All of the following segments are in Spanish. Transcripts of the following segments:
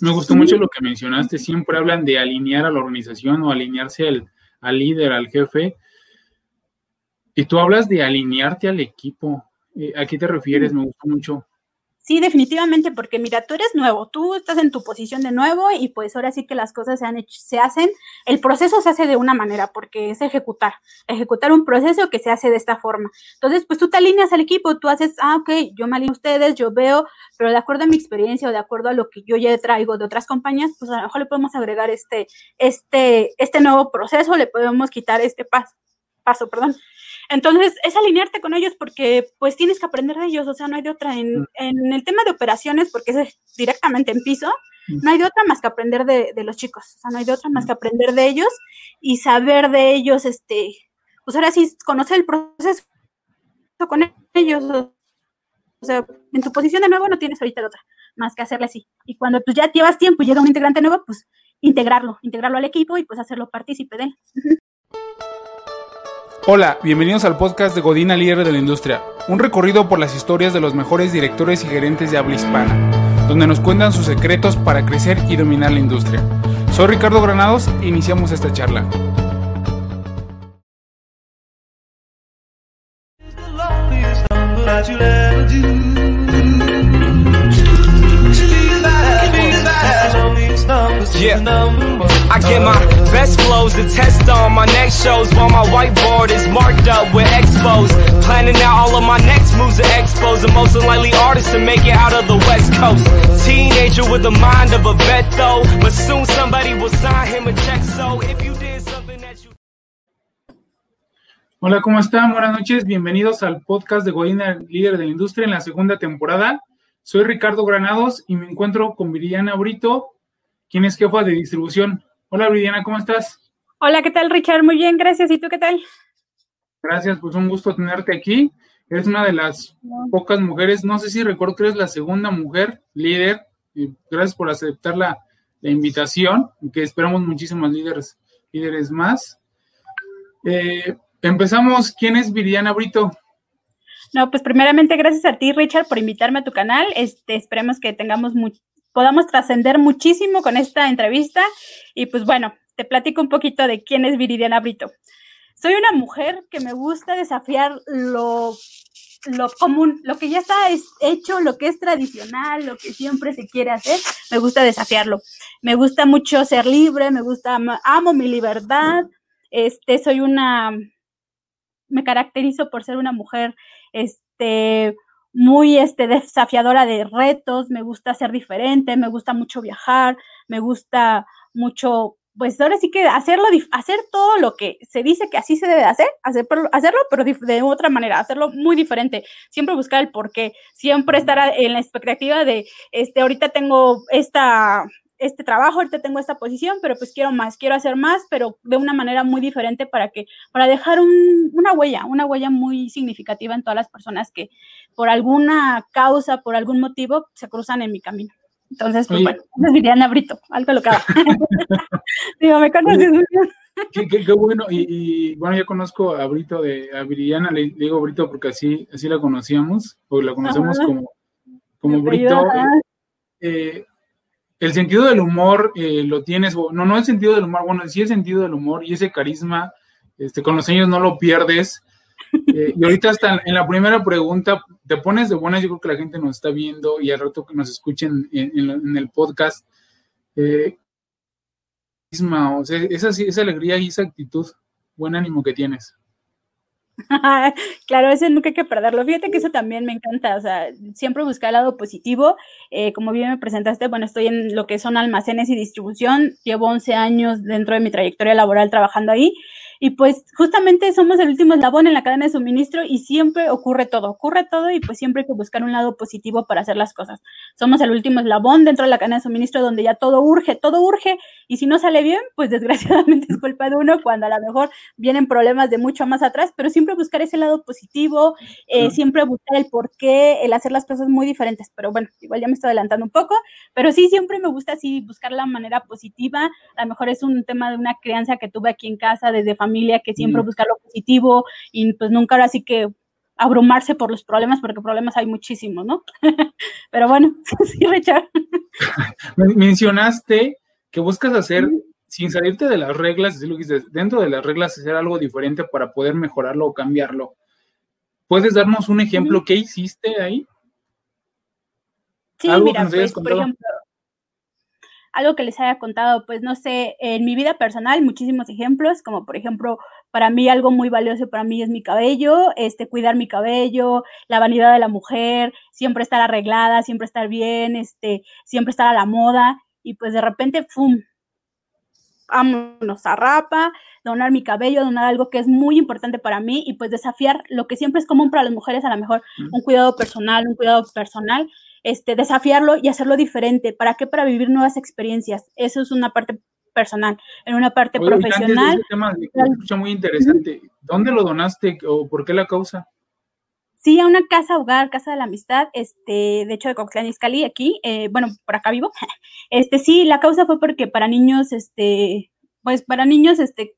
Me gustó mucho lo que mencionaste, siempre hablan de alinear a la organización o alinearse al, al líder, al jefe. Y tú hablas de alinearte al equipo. Eh, ¿A qué te refieres? Me gustó mucho. Sí, definitivamente, porque mira, tú eres nuevo, tú estás en tu posición de nuevo y pues ahora sí que las cosas se, han hecho, se hacen, el proceso se hace de una manera, porque es ejecutar, ejecutar un proceso que se hace de esta forma. Entonces, pues tú te alineas al equipo, tú haces, ah, ok, yo me alineo a ustedes, yo veo, pero de acuerdo a mi experiencia o de acuerdo a lo que yo ya traigo de otras compañías, pues a lo mejor le podemos agregar este, este, este nuevo proceso, le podemos quitar este paso, paso, perdón. Entonces, es alinearte con ellos porque pues tienes que aprender de ellos, o sea, no hay de otra. En, mm. en el tema de operaciones, porque es directamente en piso, mm. no hay de otra más que aprender de, de, los chicos, o sea, no hay de otra más mm. que aprender de ellos y saber de ellos, este, pues ahora sí, conocer el proceso con ellos, o sea, en tu posición de nuevo no tienes ahorita de otra, más que hacerle así. Y cuando tú ya llevas tiempo y llega un integrante nuevo, pues integrarlo, integrarlo al equipo y pues hacerlo partícipe de él. Hola, bienvenidos al podcast de Godina Líder de la Industria, un recorrido por las historias de los mejores directores y gerentes de habla hispana, donde nos cuentan sus secretos para crecer y dominar la industria. Soy Ricardo Granados e iniciamos esta charla. Yeah. I get my best flows to test on my next shows while my whiteboard is marked up with expos. Planning out all of my next moves the most to make it out of the West Coast. Teenager with mind of a vet though, but soon somebody will sign him a check. So if you did something that you Hola, ¿cómo están? Buenas noches, bienvenidos al podcast de Godina, líder de la industria en la segunda temporada. Soy Ricardo Granados y me encuentro con Viridiana Brito, quien es jefa de distribución. Hola, Bridiana, ¿cómo estás? Hola, ¿qué tal, Richard? Muy bien, gracias. ¿Y tú qué tal? Gracias, pues un gusto tenerte aquí. Eres una de las pocas mujeres, no sé si recuerdo que eres la segunda mujer líder. Y gracias por aceptar la, invitación, que esperamos muchísimos líderes, líderes más. Eh, empezamos. ¿Quién es Viridiana Brito? No, pues primeramente gracias a ti, Richard, por invitarme a tu canal. Este, esperemos que tengamos podamos trascender muchísimo con esta entrevista. Y pues bueno, te platico un poquito de quién es Viridiana Brito. Soy una mujer que me gusta desafiar lo, lo común, lo que ya está hecho, lo que es tradicional, lo que siempre se quiere hacer, me gusta desafiarlo. Me gusta mucho ser libre, me gusta, amo mi libertad. Este, soy una, me caracterizo por ser una mujer, este, muy este, desafiadora de retos, me gusta ser diferente, me gusta mucho viajar, me gusta mucho, pues ahora sí que hacerlo, hacer todo lo que se dice que así se debe hacer, hacer, hacerlo, pero de otra manera, hacerlo muy diferente, siempre buscar el porqué, siempre estar en la expectativa de, este, ahorita tengo esta, este trabajo, ahorita tengo esta posición, pero pues quiero más, quiero hacer más, pero de una manera muy diferente para que, para dejar una huella, una huella muy significativa en todas las personas que por alguna causa, por algún motivo, se cruzan en mi camino. Entonces, pues bueno, es Viriana Brito, Digo, me conoces muy bien. Qué, bueno, y, bueno, yo conozco a Brito de a Viridiana, le digo Brito porque así, así la conocíamos, o la conocemos como, como Brito. Eh, el sentido del humor eh, lo tienes, no, no el sentido del humor, bueno, sí el sentido del humor y ese carisma, este, con los años no lo pierdes. Eh, y ahorita hasta en la primera pregunta, te pones de buenas, yo creo que la gente nos está viendo y al rato que nos escuchen en, el podcast. Eh, o sea, esa, esa alegría y esa actitud, buen ánimo que tienes. claro, ese nunca hay que perderlo. Fíjate que eso también me encanta, o sea, siempre buscar el lado positivo. Eh, como bien me presentaste, bueno, estoy en lo que son almacenes y distribución, llevo 11 años dentro de mi trayectoria laboral trabajando ahí y pues justamente somos el último eslabón en la cadena de suministro y siempre ocurre todo, ocurre todo y pues siempre hay que buscar un lado positivo para hacer las cosas. Somos el último eslabón dentro de la cadena de suministro donde ya todo urge, todo urge y si no sale bien, pues desgraciadamente es culpa de uno cuando a lo mejor vienen problemas de mucho más atrás, pero siempre buscar ese lado positivo, eh, siempre buscar el por qué, el hacer las cosas muy diferentes. Pero bueno, igual ya me estoy adelantando un poco, pero sí, siempre me gusta así buscar la manera positiva. A lo mejor es un tema de una crianza que tuve aquí en casa desde familia familia que siempre busca lo positivo y pues nunca ahora sí que abrumarse por los problemas, porque problemas hay muchísimos, ¿no? Pero bueno, sí, Richard. Mencionaste que buscas hacer, sin salirte de las reglas, dentro de las reglas hacer algo diferente para poder mejorarlo o cambiarlo. ¿Puedes darnos un ejemplo? ¿Qué hiciste ahí? Sí, mira, pues, por ejemplo, algo que les haya contado, pues no sé, en mi vida personal, muchísimos ejemplos, como por ejemplo, para mí algo muy valioso para mí es mi cabello, este, cuidar mi cabello, la vanidad de la mujer, siempre estar arreglada, siempre estar bien, este, siempre estar a la moda, y pues de repente, ¡fum! Vámonos a rapa, donar mi cabello, donar algo que es muy importante para mí y pues desafiar lo que siempre es común para las mujeres, a lo mejor un cuidado personal, un cuidado personal, este, desafiarlo y hacerlo diferente. ¿Para qué? Para vivir nuevas experiencias. Eso es una parte personal. En una parte profesional. tema escucha muy interesante. ¿Dónde lo donaste o por qué la causa? Sí, a una casa hogar, casa de la amistad, este, de hecho de Coxlán Iscali, aquí, eh, bueno, por acá vivo. Este, sí, la causa fue porque para niños, este, pues para niños, este,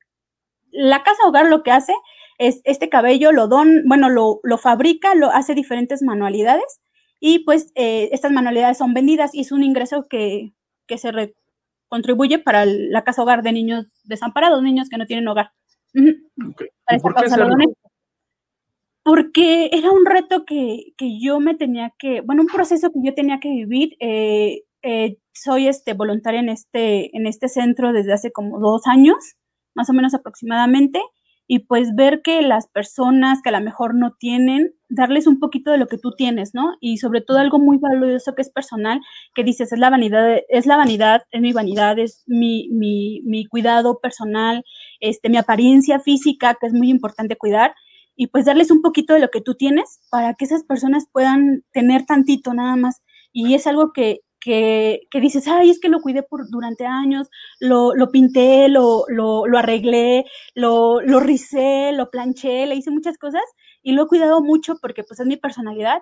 la casa hogar lo que hace es este cabello lo don, bueno, lo, lo fabrica, lo hace diferentes manualidades y pues eh, estas manualidades son vendidas y es un ingreso que, se contribuye para la casa hogar de niños desamparados, niños que no tienen hogar. Porque era un reto que, yo me tenía que, bueno, un proceso que yo tenía que vivir. Eh, eh, soy este, voluntaria en este, en este centro desde hace como dos años, más o menos aproximadamente, y pues ver que las personas que a lo mejor no tienen, darles un poquito de lo que tú tienes, ¿no? Y sobre todo algo muy valioso que es personal, que dices, es la vanidad, es la vanidad, es mi vanidad, es mi, mi, mi cuidado personal, este, mi apariencia física, que es muy importante cuidar, y pues darles un poquito de lo que tú tienes para que esas personas puedan tener tantito nada más. Y es algo que, que, que, dices, ay, es que lo cuidé por, durante años, lo, lo pinté, lo, lo, lo arreglé, lo, lo ricé, lo planché, le hice muchas cosas y lo he cuidado mucho porque pues es mi personalidad,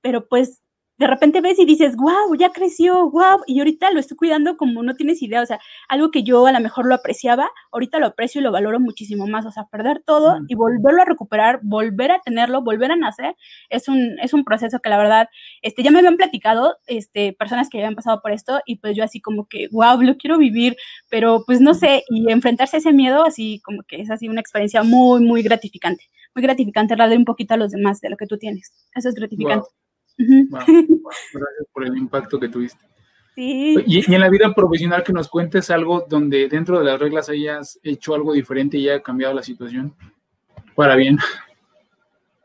pero pues de repente ves y dices, wow, ya creció, wow, y ahorita lo estoy cuidando como no tienes idea, o sea, algo que yo a lo mejor lo apreciaba, ahorita lo aprecio y lo valoro muchísimo más, o sea, perder todo y volverlo a recuperar, volver a tenerlo, volver a nacer, es un, es un proceso que la verdad, este, ya me habían platicado, este, personas que habían pasado por esto y pues yo así como que, wow, lo quiero vivir, pero pues no sé, y enfrentarse a ese miedo, así como que es así una experiencia muy, muy gratificante, muy gratificante darle un poquito a los demás de lo que tú tienes, eso es gratificante gracias por el impacto que tuviste. Y, en la vida profesional que nos cuentes algo donde dentro de las reglas hayas hecho algo diferente y haya cambiado la situación para bien.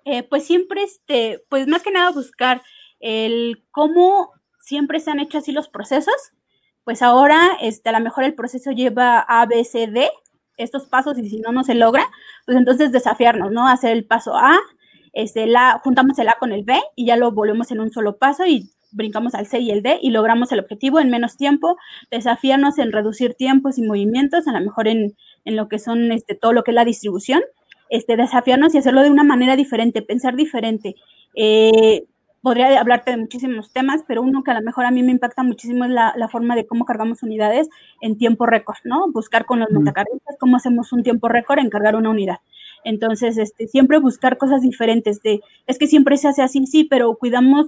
Eh, pues siempre, este, pues más que nada buscar el cómo siempre se han hecho así los procesos. Pues ahora, este, a lo mejor el proceso lleva A, B, C, D, estos pasos y si no, no se logra, pues entonces desafiarnos, ¿no? Hacer el paso A, este, la, juntamos el A con el B y ya lo volvemos en un solo paso y brincamos al C y el D y logramos el objetivo en menos tiempo, desafiarnos en reducir tiempos y movimientos, a lo mejor en, en lo que son este, todo lo que es la distribución, este, desafiarnos y hacerlo de una manera diferente, pensar diferente. Eh, podría hablarte de muchísimos temas, pero uno que a lo mejor a mí me impacta muchísimo es la, la forma de cómo cargamos unidades en tiempo récord, ¿no? Buscar con los montacarguistas cómo hacemos un tiempo récord en cargar una unidad. Entonces, este, siempre buscar cosas diferentes de, es que siempre se hace así, sí, pero cuidamos,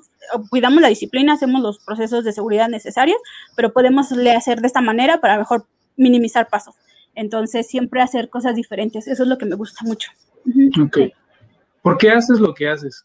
cuidamos la disciplina, hacemos los procesos de seguridad necesarios, pero podemos hacer de esta manera para mejor minimizar pasos. Entonces, siempre hacer cosas diferentes, eso es lo que me gusta mucho. Ok. ¿Por qué haces lo que haces?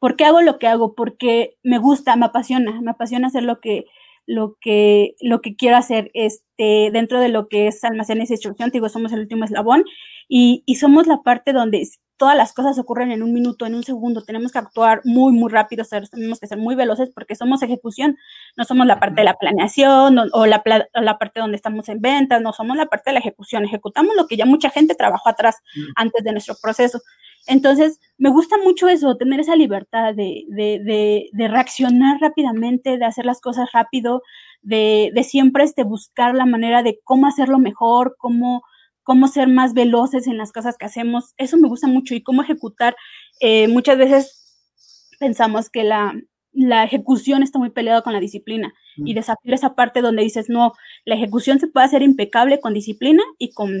¿Por qué hago lo que hago? Porque me gusta, me apasiona, me apasiona hacer lo que, lo que, lo que quiero hacer este, dentro de lo que es almacenes y instrucción, digo, somos el último eslabón y, y, somos la parte donde todas las cosas ocurren en un minuto, en un segundo, tenemos que actuar muy, muy rápido, tenemos que ser muy veloces porque somos ejecución, no somos la parte de la planeación o, la, la, parte donde estamos en ventas, no somos la parte de la ejecución, ejecutamos lo que ya mucha gente trabajó atrás antes de nuestro proceso. Entonces, me gusta mucho eso, tener esa libertad de, de, de, reaccionar rápidamente, de hacer las cosas rápido, de, de siempre este, buscar la manera de cómo hacerlo mejor, cómo, cómo ser más veloces en las cosas que hacemos. Eso me gusta mucho y cómo ejecutar. Eh, muchas veces pensamos que la, la ejecución está muy peleada con la disciplina y desafiar esa parte donde dices, no, la ejecución se puede hacer impecable con disciplina y con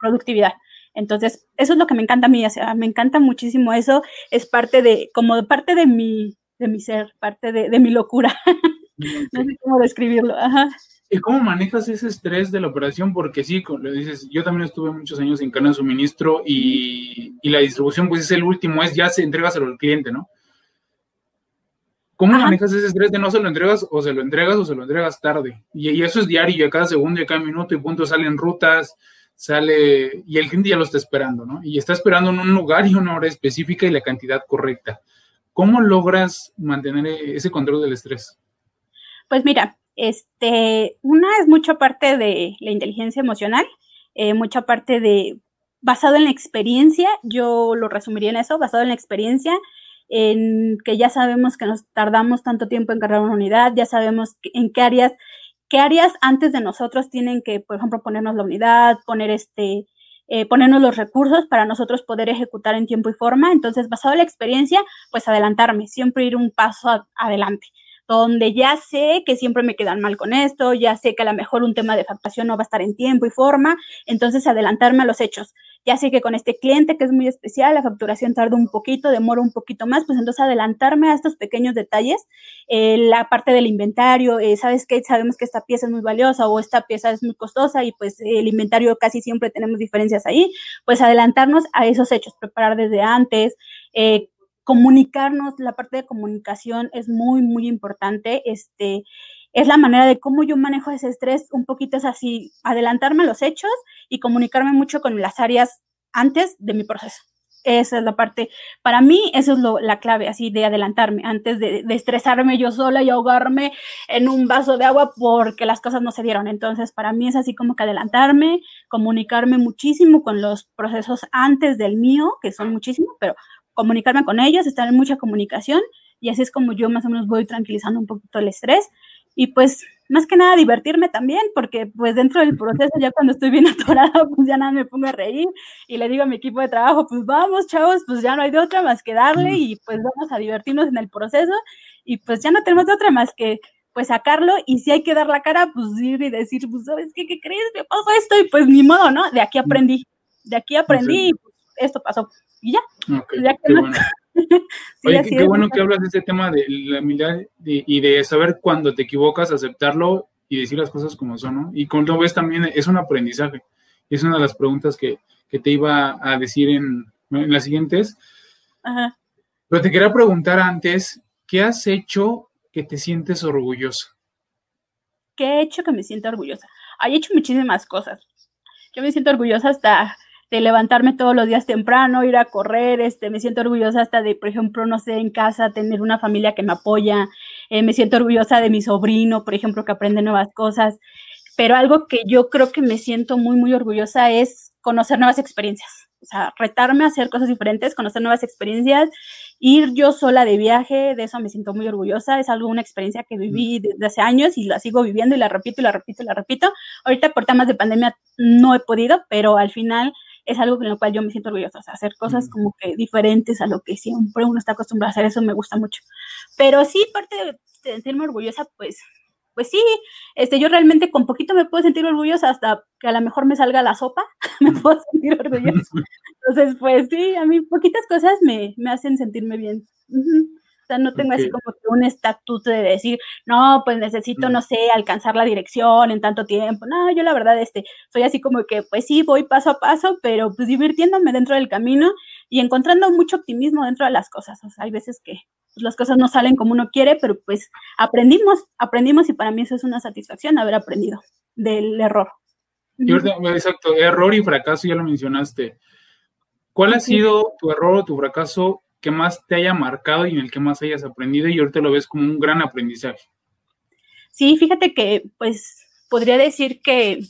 productividad. Entonces, eso es lo que me encanta a mí, o sea, me encanta muchísimo eso, es parte de, como parte de mi, de mi ser, parte de, de mi locura. no sé cómo describirlo. Ajá. ¿Y cómo manejas ese estrés de la operación? Porque sí, como le dices, yo también estuve muchos años en cadena de suministro y, y, la distribución, pues es el último, es ya se entregaselo al cliente, ¿no? ¿Cómo manejas ese estrés de no se lo entregas o se lo entregas o se lo entregas tarde? Y, y eso es diario, y a cada segundo y a cada minuto y punto salen rutas, sale y el cliente ya lo está esperando, ¿no? Y está esperando en un lugar y una hora específica y la cantidad correcta. ¿Cómo logras mantener ese control del estrés? Pues mira, este, una es mucha parte de la inteligencia emocional, eh, mucha parte de basado en la experiencia, yo lo resumiría en eso, basado en la experiencia, en que ya sabemos que nos tardamos tanto tiempo en cargar una unidad, ya sabemos en qué áreas qué áreas antes de nosotros tienen que, por ejemplo, ponernos la unidad, poner este, eh, ponernos los recursos para nosotros poder ejecutar en tiempo y forma. Entonces, basado en la experiencia, pues adelantarme, siempre ir un paso adelante donde ya sé que siempre me quedan mal con esto, ya sé que a lo mejor un tema de facturación no va a estar en tiempo y forma, entonces adelantarme a los hechos. Ya sé que con este cliente que es muy especial, la facturación tarda un poquito, demora un poquito más, pues entonces adelantarme a estos pequeños detalles, eh, la parte del inventario, eh, ¿sabes qué? Sabemos que esta pieza es muy valiosa o esta pieza es muy costosa y pues el inventario casi siempre tenemos diferencias ahí, pues adelantarnos a esos hechos, preparar desde antes, eh, comunicarnos, la parte de comunicación es muy, muy importante. Este, es la manera de cómo yo manejo ese estrés, un poquito es así, adelantarme a los hechos y comunicarme mucho con las áreas antes de mi proceso. Esa es la parte, para mí, eso es la clave, así de adelantarme, antes de, de, estresarme yo sola y ahogarme en un vaso de agua porque las cosas no se dieron. Entonces, para mí es así como que adelantarme, comunicarme muchísimo con los procesos antes del mío, que son muchísimos, pero comunicarme con ellos, estar en mucha comunicación y así es como yo más o menos voy tranquilizando un poquito el estrés. Y pues más que nada divertirme también, porque pues dentro del proceso ya cuando estoy bien atorada, pues ya nada me pongo a reír y le digo a mi equipo de trabajo, pues vamos chavos, pues ya no hay de otra más que darle y pues vamos a divertirnos en el proceso y pues ya no tenemos de otra más que pues sacarlo y si hay que dar la cara, pues ir y decir, pues sabes qué, qué crees, me pasó esto y pues ni modo, ¿no? De aquí aprendí, de aquí aprendí y pues, esto pasó y ya. qué bueno. Oye, qué, bueno que hablas de ese tema de la humildad y de saber cuando te equivocas, aceptarlo y decir las cosas como son, ¿no? Y como lo ves también es un aprendizaje. Es una de las preguntas que, que te iba a decir en, en las siguientes. Ajá. Pero te quería preguntar antes, ¿qué has hecho que te sientes orgullosa? ¿Qué he hecho que me siento orgullosa? He hecho muchísimas cosas. Yo me siento orgullosa hasta de levantarme todos los días temprano, ir a correr, este, me siento orgullosa hasta de, por ejemplo, no sé, en casa tener una familia que me apoya, eh, me siento orgullosa de mi sobrino, por ejemplo, que aprende nuevas cosas, pero algo que yo creo que me siento muy, muy orgullosa es conocer nuevas experiencias, o sea, retarme a hacer cosas diferentes, conocer nuevas experiencias, ir yo sola de viaje, de eso me siento muy orgullosa, es algo, una experiencia que viví desde hace años y la sigo viviendo y la repito y la repito y la repito. Ahorita por temas de pandemia no he podido, pero al final es algo en lo cual yo me siento orgullosa, o sea, hacer cosas como que diferentes a lo que siempre uno está acostumbrado a hacer, eso me gusta mucho. Pero sí, parte de sentirme orgullosa, pues, pues sí, este, yo realmente con poquito me puedo sentir orgullosa hasta que a lo mejor me salga la sopa, me puedo sentir orgullosa. Entonces, pues sí, a mí poquitas cosas me, me hacen sentirme bien. O sea, no tengo así como que un estatuto de decir, no, pues necesito, no sé, alcanzar la dirección en tanto tiempo. No, yo la verdad, este, soy así como que, pues sí, voy paso a paso, pero pues divirtiéndome dentro del camino y encontrando mucho optimismo dentro de las cosas. O sea, hay veces que pues, las cosas no salen como uno quiere, pero pues aprendimos, aprendimos y para mí eso es una satisfacción haber aprendido del error. Exacto, error y fracaso, ya lo mencionaste. ¿Cuál ha sido tu error o tu fracaso que más te haya marcado y en el que más hayas aprendido y ahorita lo ves como un gran aprendizaje. Sí, fíjate que pues podría decir que,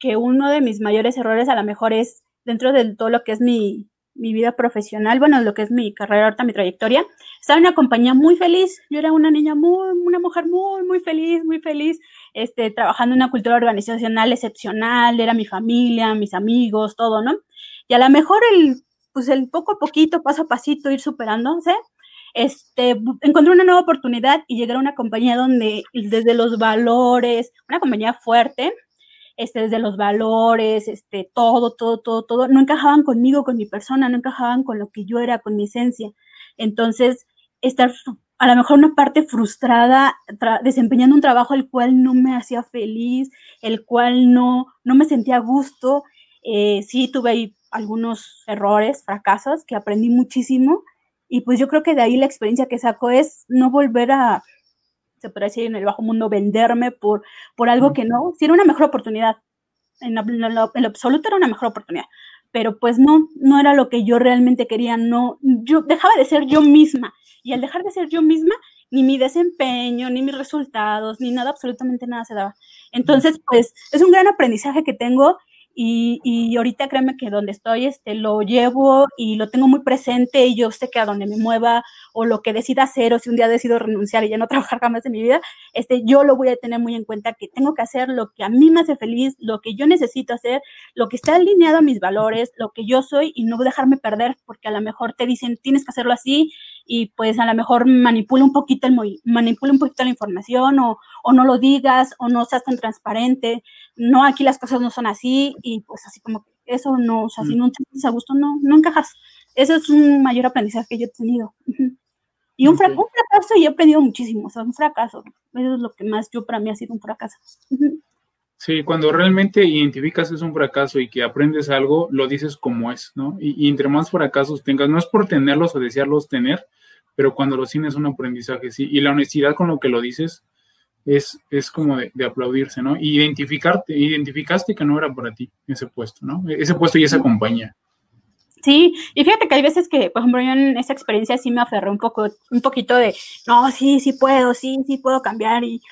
que uno de mis mayores errores a lo mejor es dentro de todo lo que es mi, mi vida profesional, bueno, lo que es mi carrera ahorita, mi trayectoria, estaba en una compañía muy feliz, yo era una niña muy, una mujer muy, muy feliz, muy feliz, este, trabajando en una cultura organizacional excepcional, era mi familia, mis amigos, todo, ¿no? Y a lo mejor el pues el poco a poquito, paso a pasito, ir superándose, este, encontré una nueva oportunidad y llegué a una compañía donde desde los valores, una compañía fuerte, este, desde los valores, este, todo, todo, todo, todo, no encajaban conmigo, con mi persona, no encajaban con lo que yo era, con mi esencia. Entonces, estar a lo mejor una parte frustrada desempeñando un trabajo el cual no me hacía feliz, el cual no, no me sentía a gusto. Eh, sí tuve ahí algunos errores, fracasos, que aprendí muchísimo. Y pues yo creo que de ahí la experiencia que saco es no volver a, se puede decir en el bajo mundo, venderme por, por algo que no, si era una mejor oportunidad. En lo, en lo absoluto era una mejor oportunidad pero pues no, no era lo que yo realmente quería, no, yo dejaba de ser yo misma y al dejar de ser yo misma, ni mi desempeño, ni mis resultados, ni nada, absolutamente nada se daba. Entonces, pues es un gran aprendizaje que tengo y, y, ahorita créeme que donde estoy, este, lo llevo y lo tengo muy presente y yo sé que a donde me mueva o lo que decida hacer o si un día decido renunciar y ya no trabajar jamás en mi vida, este, yo lo voy a tener muy en cuenta que tengo que hacer lo que a mí me hace feliz, lo que yo necesito hacer, lo que está alineado a mis valores, lo que yo soy y no dejarme perder porque a lo mejor te dicen tienes que hacerlo así y pues a lo mejor manipula un poquito el manipula un poquito la información o, o no lo digas o no seas tan transparente, no aquí las cosas no son así y pues así como que eso no, o sea, si mm. no te a gusto no, no encajas. Eso es un mayor aprendizaje que yo he tenido. Y un, fracaso, un fracaso y he aprendido muchísimo, o sea, un fracaso. Eso es lo que más yo para mí ha sido un fracaso. Sí, cuando realmente identificas es un fracaso y que aprendes algo, lo dices como es, ¿no? Y, entre más fracasos tengas, no es por tenerlos o desearlos tener, pero cuando los tienes un aprendizaje, sí. Y la honestidad con lo que lo dices es, es como de, aplaudirse, ¿no? Y identificarte, identificaste que no era para ti ese puesto, ¿no? Ese puesto y esa compañía. Sí, y fíjate que hay veces que, por ejemplo, yo en esa experiencia sí me aferré un poco, un poquito de, no, sí, sí puedo, sí, sí puedo cambiar y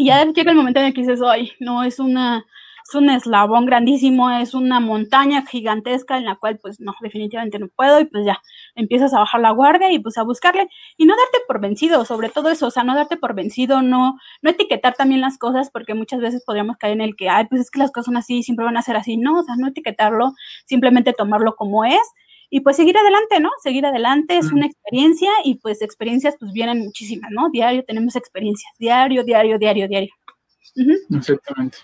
y ya llega el momento en el que dices, ay, no, es una, es un eslabón grandísimo, es una montaña gigantesca en la cual pues no, definitivamente no puedo y pues ya empiezas a bajar la guardia y pues a buscarle y no darte por vencido, sobre todo eso, o sea, no darte por vencido, no, no etiquetar también las cosas porque muchas veces podríamos caer en el que, ay, pues es que las cosas son así, siempre van a ser así, no, o sea, no etiquetarlo, simplemente tomarlo como es y pues seguir adelante, ¿no? Seguir adelante es una experiencia y pues experiencias pues vienen muchísimas, ¿no? Diario tenemos experiencias, diario, diario, diario, diario. Exactamente.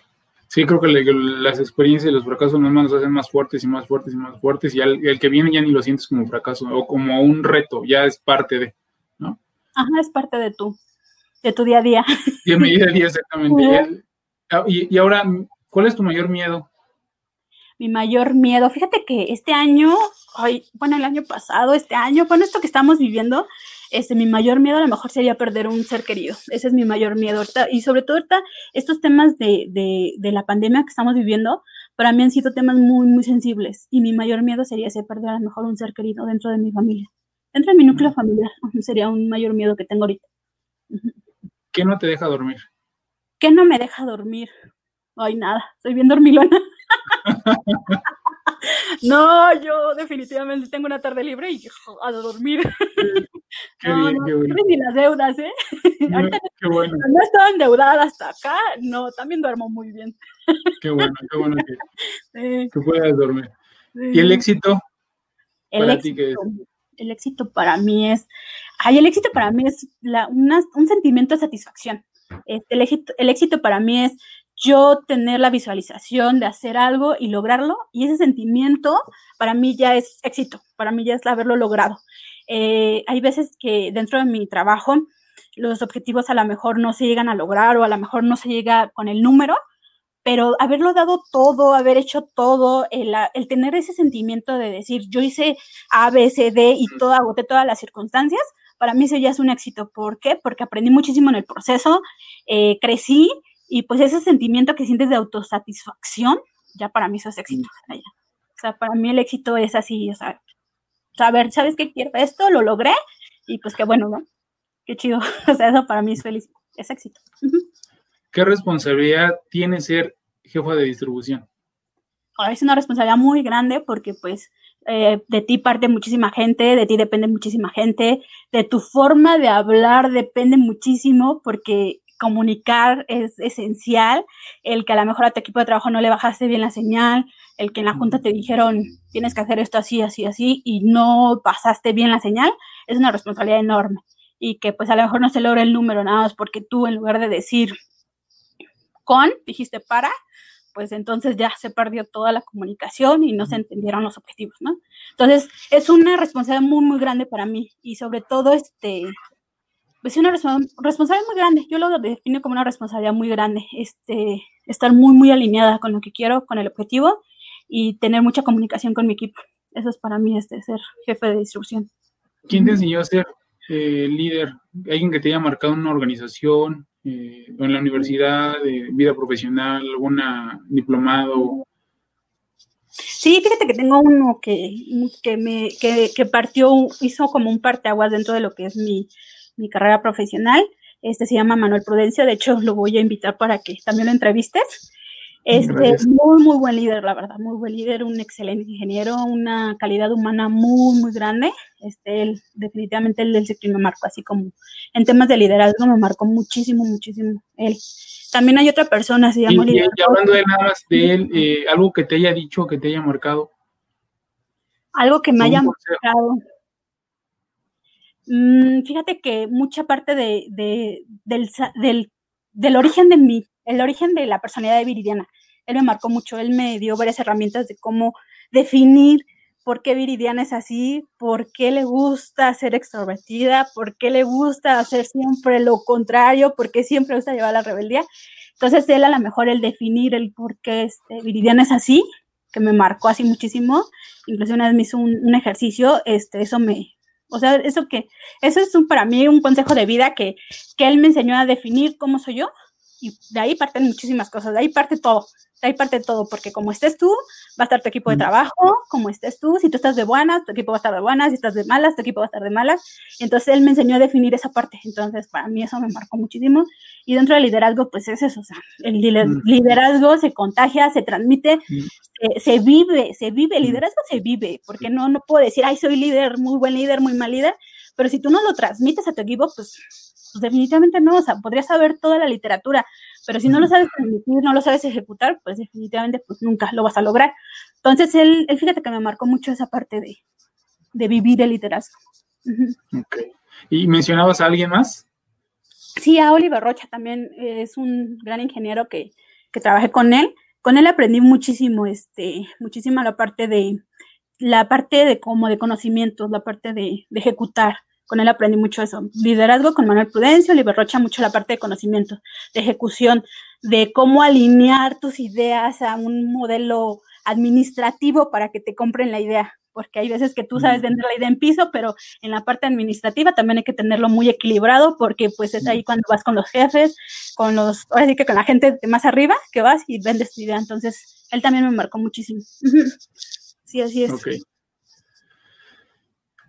Sí, creo que las experiencias y los fracasos no nos hacen más fuertes y más fuertes y más fuertes y el que viene ya ni lo sientes como fracaso o como un reto, ya es parte de, ¿no? Ajá, es parte de tu, de tu día a día. De mi día a día, exactamente. Ah, y, y ahora, ¿cuál es tu mayor miedo? Mi mayor miedo, fíjate que este año bueno, el año pasado, este año, bueno, esto que estamos viviendo, este, mi mayor miedo a lo mejor sería perder un ser querido. Ese es mi mayor miedo ahorita. Y sobre todo ahorita, estos temas de, de, de, la pandemia que estamos viviendo, para mí han sido temas muy, muy sensibles. Y mi mayor miedo sería ese, perder a lo mejor un ser querido dentro de mi familia. Dentro de mi núcleo familiar, sería un mayor miedo que tengo ahorita. ¿Qué no te deja dormir? ¿Qué no me deja dormir? Ay, nada, soy bien dormilona. no, yo definitivamente tengo una tarde libre y a dormir. Qué no, bien, no, qué bueno. Ni las deudas, ¿eh? qué bueno. No estaba endeudada hasta acá, no, también duermo muy bien. Qué bueno, qué bueno que, puedas dormir. ¿Y el éxito? El éxito, el éxito para mí es, ay, el éxito para mí es la, un sentimiento de satisfacción. Este, el, éxito, el éxito para mí es yo tener la visualización de hacer algo y lograrlo, y ese sentimiento para mí ya es éxito, para mí ya es haberlo logrado. Eh, hay veces que dentro de mi trabajo los objetivos a lo mejor no se llegan a lograr o a lo mejor no se llega con el número, pero haberlo dado todo, haber hecho todo, el, el tener ese sentimiento de decir, yo hice A, B, C, D y todo, agoté todas las circunstancias, para mí eso ya es un éxito. ¿Por qué? Porque aprendí muchísimo en el proceso, eh, crecí y pues ese sentimiento que sientes de autosatisfacción, ya para mí eso es éxito. O sea, para mí el éxito es así, o sea, saber, ¿sabes qué quiero? Esto lo logré y pues qué bueno, ¿no? Qué chido. O sea, eso para mí es feliz, es éxito. ¿Qué responsabilidad tiene ser jefa de distribución? Es una responsabilidad muy grande porque pues eh, de ti parte muchísima gente, de ti depende muchísima gente, de tu forma de hablar depende muchísimo porque comunicar es esencial, el que a lo mejor a tu equipo de trabajo no le bajaste bien la señal, el que en la junta te dijeron tienes que hacer esto así, así, así, y no pasaste bien la señal, es una responsabilidad enorme. Y que pues a lo mejor no se logra el número nada más porque tú en lugar de decir con, dijiste para, pues entonces ya se perdió toda la comunicación y no se entendieron los objetivos, ¿no? Entonces, es una responsabilidad muy, muy grande para mí y sobre todo, este, pues una responsabilidad muy grande, yo lo defino como una responsabilidad muy grande, este, estar muy, muy alineada con lo que quiero, con el objetivo y tener mucha comunicación con mi equipo. Eso es para mí este, ser jefe de distribución. ¿Quién te enseñó a ser eh, líder? ¿Alguien que te haya marcado una organización, eh, en la universidad, de vida profesional, alguna diplomado? Sí, fíjate que tengo uno que, que me que, que, partió, hizo como un parteaguas dentro de lo que es mi, mi carrera profesional. Este se llama Manuel Prudencia, de hecho lo voy a invitar para que también lo entrevistes. Este, muy, muy buen líder, la verdad, muy buen líder, un excelente ingeniero, una calidad humana muy, muy grande. Este, él, definitivamente él, él me marcó, así como en temas de liderazgo me marcó muchísimo, muchísimo él. También hay otra persona, se llama y, y hablando de nada más de él, eh, algo que te haya dicho, que te haya marcado. Algo que me haya marcado. Mm, fíjate que mucha parte de, de, del, del, origen de mí, el origen de la personalidad de Viridiana, él me marcó mucho, él me dio varias herramientas de cómo definir por qué Viridiana es así, por qué le gusta ser extrovertida, por qué le gusta hacer siempre lo contrario, por qué siempre gusta llevar la rebeldía. Entonces él a lo mejor el definir el por qué este, Viridiana es así, que me marcó así muchísimo, incluso una vez me hizo un, un ejercicio, este, eso me, o sea, eso que, eso es un, para mí un consejo de vida que, que él me enseñó a definir cómo soy yo, y de ahí parten muchísimas cosas, de ahí parte todo hay parte de todo, porque como estés tú, va a estar tu equipo de trabajo, como estés tú, si tú estás de buenas, tu equipo va a estar de buenas, si estás de malas, tu equipo va a estar de malas. Entonces él me enseñó a definir esa parte, entonces para mí eso me marcó muchísimo. Y dentro del liderazgo, pues es eso, o sea, el liderazgo se contagia, se transmite, se, vive, se vive, el liderazgo se vive, porque no, no puedo decir, ay, soy líder, muy buen líder, muy mal líder, pero si tú no lo transmites a tu equipo, pues pues definitivamente no, o sea, podrías saber toda la literatura, pero si no lo sabes transmitir, no lo sabes ejecutar, pues definitivamente pues nunca lo vas a lograr. Entonces, él, él fíjate que me marcó mucho esa parte de, de vivir el liderazgo. Ok. ¿Y mencionabas a alguien más? Sí, a Oliver Rocha también es un gran ingeniero que, que trabajé con él. Con él aprendí muchísimo, este, muchísimo la parte de, la parte de como de conocimientos, la parte de, de ejecutar con él aprendí mucho eso. Liderazgo con Manuel Prudencio, Liberrocha mucho la parte de conocimiento, de ejecución, de cómo alinear tus ideas a un modelo administrativo para que te compren la idea. Porque hay veces que tú sabes vender la idea en piso, pero en la parte administrativa también hay que tenerlo muy equilibrado, porque pues es ahí cuando vas con los jefes, con los, ahora sí que con la gente de más arriba, que vas y vendes tu idea. Entonces, él también me marcó muchísimo. sí, así es.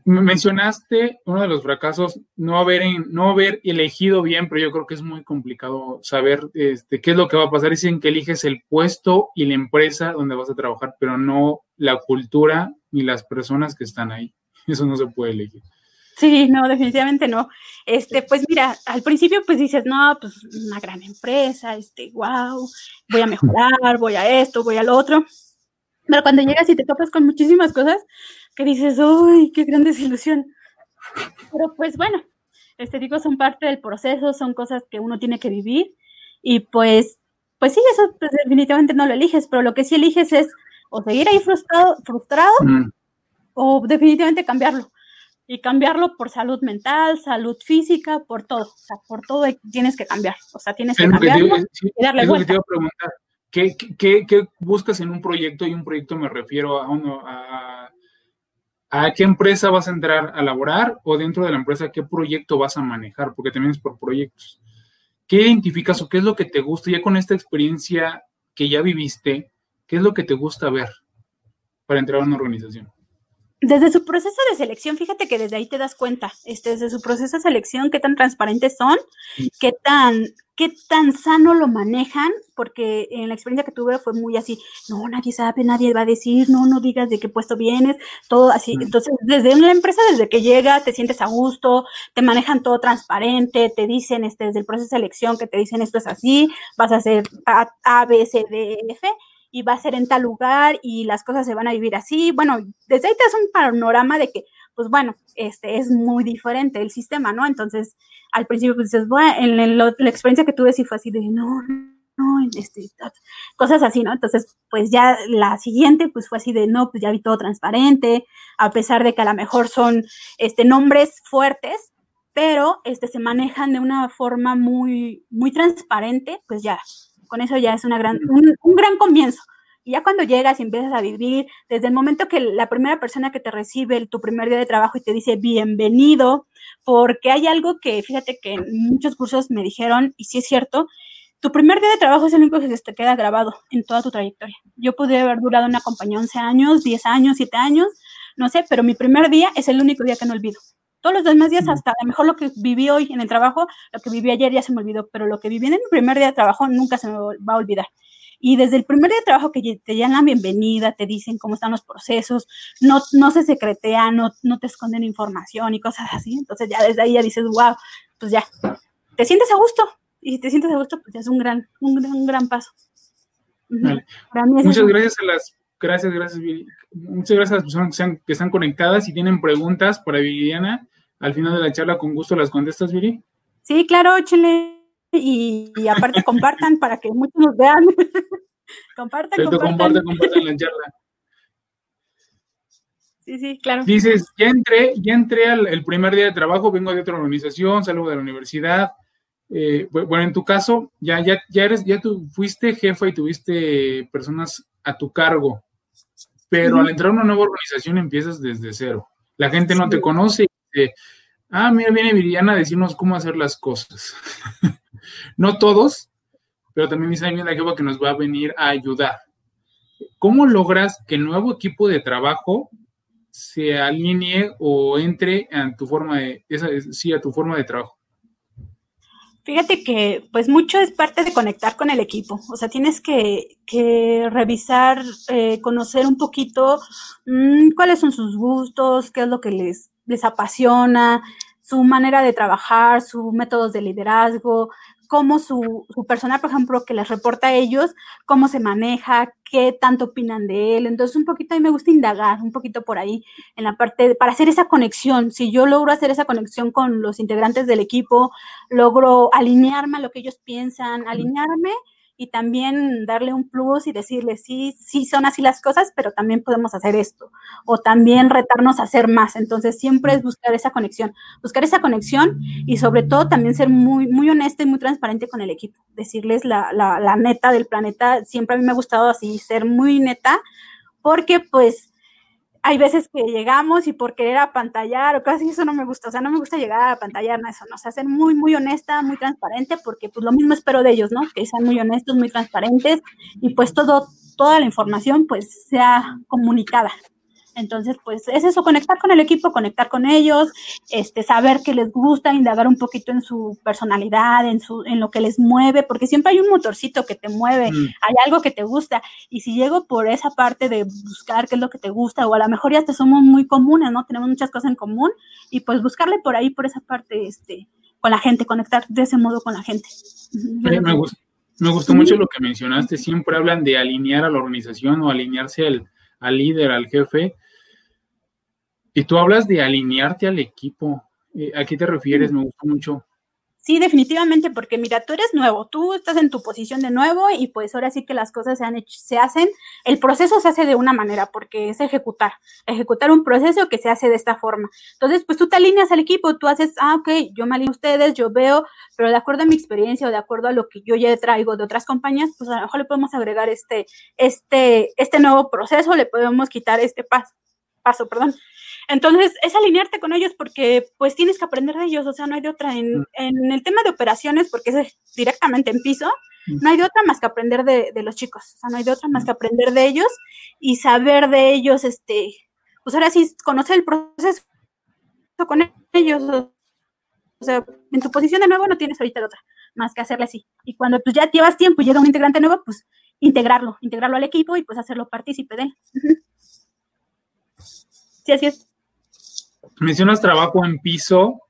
Mencionaste uno de los fracasos, no haber, no haber elegido bien, pero yo creo que es muy complicado saber este, qué es lo que va a pasar. Dicen que eliges el puesto y la empresa donde vas a trabajar, pero no la cultura ni las personas que están ahí. Eso no se puede elegir. Sí, no, definitivamente no. Este, pues mira, al principio pues dices, no, pues una gran empresa, este, wow, voy a mejorar, voy a esto, voy al otro. Pero cuando llegas y te topas con muchísimas cosas, que dices, uy, qué gran desilusión. Pero pues bueno, este tipo son parte del proceso, son cosas que uno tiene que vivir y pues, pues sí, eso pues, definitivamente no lo eliges, pero lo que sí eliges es o seguir ahí frustrado, frustrado mm. o definitivamente cambiarlo. Y cambiarlo por salud mental, salud física, por todo. O sea, por todo tienes que cambiar. O sea, tienes que cambiarlo y darle vuelta. ¿qué, qué, qué, buscas en un proyecto? Y un proyecto me refiero a, uno, a a qué empresa vas a entrar a laborar o dentro de la empresa qué proyecto vas a manejar, porque también es por proyectos. ¿Qué identificas o qué es lo que te gusta ya con esta experiencia que ya viviste? ¿Qué es lo que te gusta ver para entrar a una organización? Desde su proceso de selección, fíjate que desde ahí te das cuenta, este, desde su proceso de selección, qué tan transparentes son, qué tan, qué tan sano lo manejan, porque en la experiencia que tuve fue muy así, no, nadie sabe, nadie va a decir, no, no digas de qué puesto vienes, todo así. Entonces, desde una empresa, desde que llega, te sientes a gusto, te manejan todo transparente, te dicen, este, desde el proceso de selección, que te dicen esto es así, vas a hacer A, a B, C, D, F, y va a ser en tal lugar y las cosas se van a vivir así. Bueno, desde ahí te das un panorama de que, pues bueno, este es muy diferente el sistema, ¿no? Entonces, al principio pues dices, bueno, en, la experiencia que tuve sí fue así de, no, no, este, cosas así, ¿no? Entonces, pues ya la siguiente, pues fue así de, no, pues ya vi todo transparente, a pesar de que a lo mejor son, este, nombres fuertes, pero, este, se manejan de una forma muy, muy transparente, pues ya, con eso ya es una gran, un gran comienzo. Y ya cuando llegas y empiezas a vivir, desde el momento que la primera persona que te recibe tu primer día de trabajo y te dice bienvenido, porque hay algo que, fíjate que muchos cursos me dijeron, y sí es cierto, tu primer día de trabajo es el único que se te queda grabado en toda tu trayectoria. Yo pude haber durado una compañía 11 años, 10 años, 7 años, no sé, pero mi primer día es el único día que no olvido. Todos los demás días, hasta a lo mejor lo que viví hoy en el trabajo, lo que viví ayer ya se me olvidó, pero lo que viví en mi primer día de trabajo nunca se me va a olvidar. Y desde el primer día de trabajo que te dan la bienvenida, te dicen cómo están los procesos, no, no se secretean, no, no te esconden información y cosas así. Entonces ya desde ahí ya dices, wow, pues ya, te sientes a gusto. Y si te sientes a gusto, pues ya es un gran, un gran, un gran paso. Muchas gracias a las, gracias, gracias, Muchas gracias a las personas que, que están conectadas y tienen preguntas para Viridiana. Al final de la charla, con gusto las contestas, Viri. Sí, claro, échale y, aparte compartan para que muchos nos vean. compartan, compartan. la charla. Sí, sí, claro. Dices, ya entré, ya entré al el primer día de trabajo, vengo de otra organización, salgo de la universidad. Eh, bueno, en tu caso, ya, ya, ya eres, ya tú fuiste jefa y tuviste personas a tu cargo, pero al entrar a una nueva organización empiezas desde cero. La gente no te conoce ah, mira, viene Viriana a decirnos cómo hacer las cosas. No todos, pero también dice la jefa que nos va a venir a ayudar. ¿Cómo logras que el nuevo equipo de trabajo se alinee o entre a tu forma de, sí, a tu forma de trabajo? Fíjate que pues mucho es parte de conectar con el equipo, o sea, tienes que, revisar, eh, conocer un poquito mm, cuáles son sus gustos, qué es lo que les, les apasiona, su manera de trabajar, sus métodos de liderazgo, cómo su, su personal, por ejemplo, que les reporta a ellos, cómo se maneja, qué tanto opinan de él. Entonces, un poquito a mí me gusta indagar, un poquito por ahí, en la parte, para hacer esa conexión. Si yo logro hacer esa conexión con los integrantes del equipo, logro alinearme a lo que ellos piensan, alinearme y también darle un plus y decirle, sí, sí son así las cosas, pero también podemos hacer esto. O también retarnos a hacer más. Entonces, siempre es buscar esa conexión, buscar esa conexión y sobre todo también ser muy, muy honesta y muy transparente con el equipo. Decirles la, la, la neta del planeta. Siempre a mí me ha gustado así, ser muy neta, porque pues hay veces que llegamos y por querer apantallar o casi eso no me gusta, o sea, no me gusta llegar a apantallar, no, eso, no, o sea, ser muy, muy honesta, muy transparente, porque pues lo mismo espero de ellos, ¿no? Que sean muy honestos, muy transparentes y pues todo, toda la información pues sea comunicada. Entonces, pues es eso, conectar con el equipo, conectar con ellos, este, saber qué les gusta, indagar un poquito en su personalidad, en, su, en lo que les mueve, porque siempre hay un motorcito que te mueve, mm. hay algo que te gusta. Y si llego por esa parte de buscar qué es lo que te gusta, o a lo mejor ya te somos muy comunes, ¿no? Tenemos muchas cosas en común, y pues buscarle por ahí, por esa parte, este, con la gente, conectar de ese modo con la gente. me, gustó, me gustó mucho lo que mencionaste, siempre hablan de alinear a la organización o alinearse al, al líder, al jefe, y tú hablas de alinearte al equipo. Eh, ¿A qué te refieres? Me gusta mucho. Sí, definitivamente, porque mira, tú eres nuevo, tú estás en tu posición de nuevo y pues ahora sí que las cosas se, han hecho, se hacen, el proceso se hace de una manera, porque es ejecutar, ejecutar un proceso que se hace de esta forma. Entonces, pues tú te alineas al equipo, tú haces, ah, ok, yo me alineo a ustedes, yo veo, pero de acuerdo a mi experiencia o de acuerdo a lo que yo ya traigo de otras compañías, pues a lo mejor le podemos agregar este, este, este nuevo proceso, le podemos quitar este paso, paso, perdón. Entonces, es alinearte con ellos porque pues tienes que aprender de ellos, o sea, no hay de otra. En, mm. en el tema de operaciones, porque es directamente en piso, mm. no hay de otra más que aprender de, de, los chicos, o sea, no hay de otra más mm. que aprender de ellos y saber de ellos, este, pues ahora sí, conocer el proceso con ellos, o sea, en tu posición de nuevo no tienes ahorita otra, más que hacerle así. Y cuando pues ya llevas tiempo y llega un integrante nuevo, pues integrarlo, integrarlo al equipo y pues hacerlo partícipe de él. Sí, así es mencionas trabajo en piso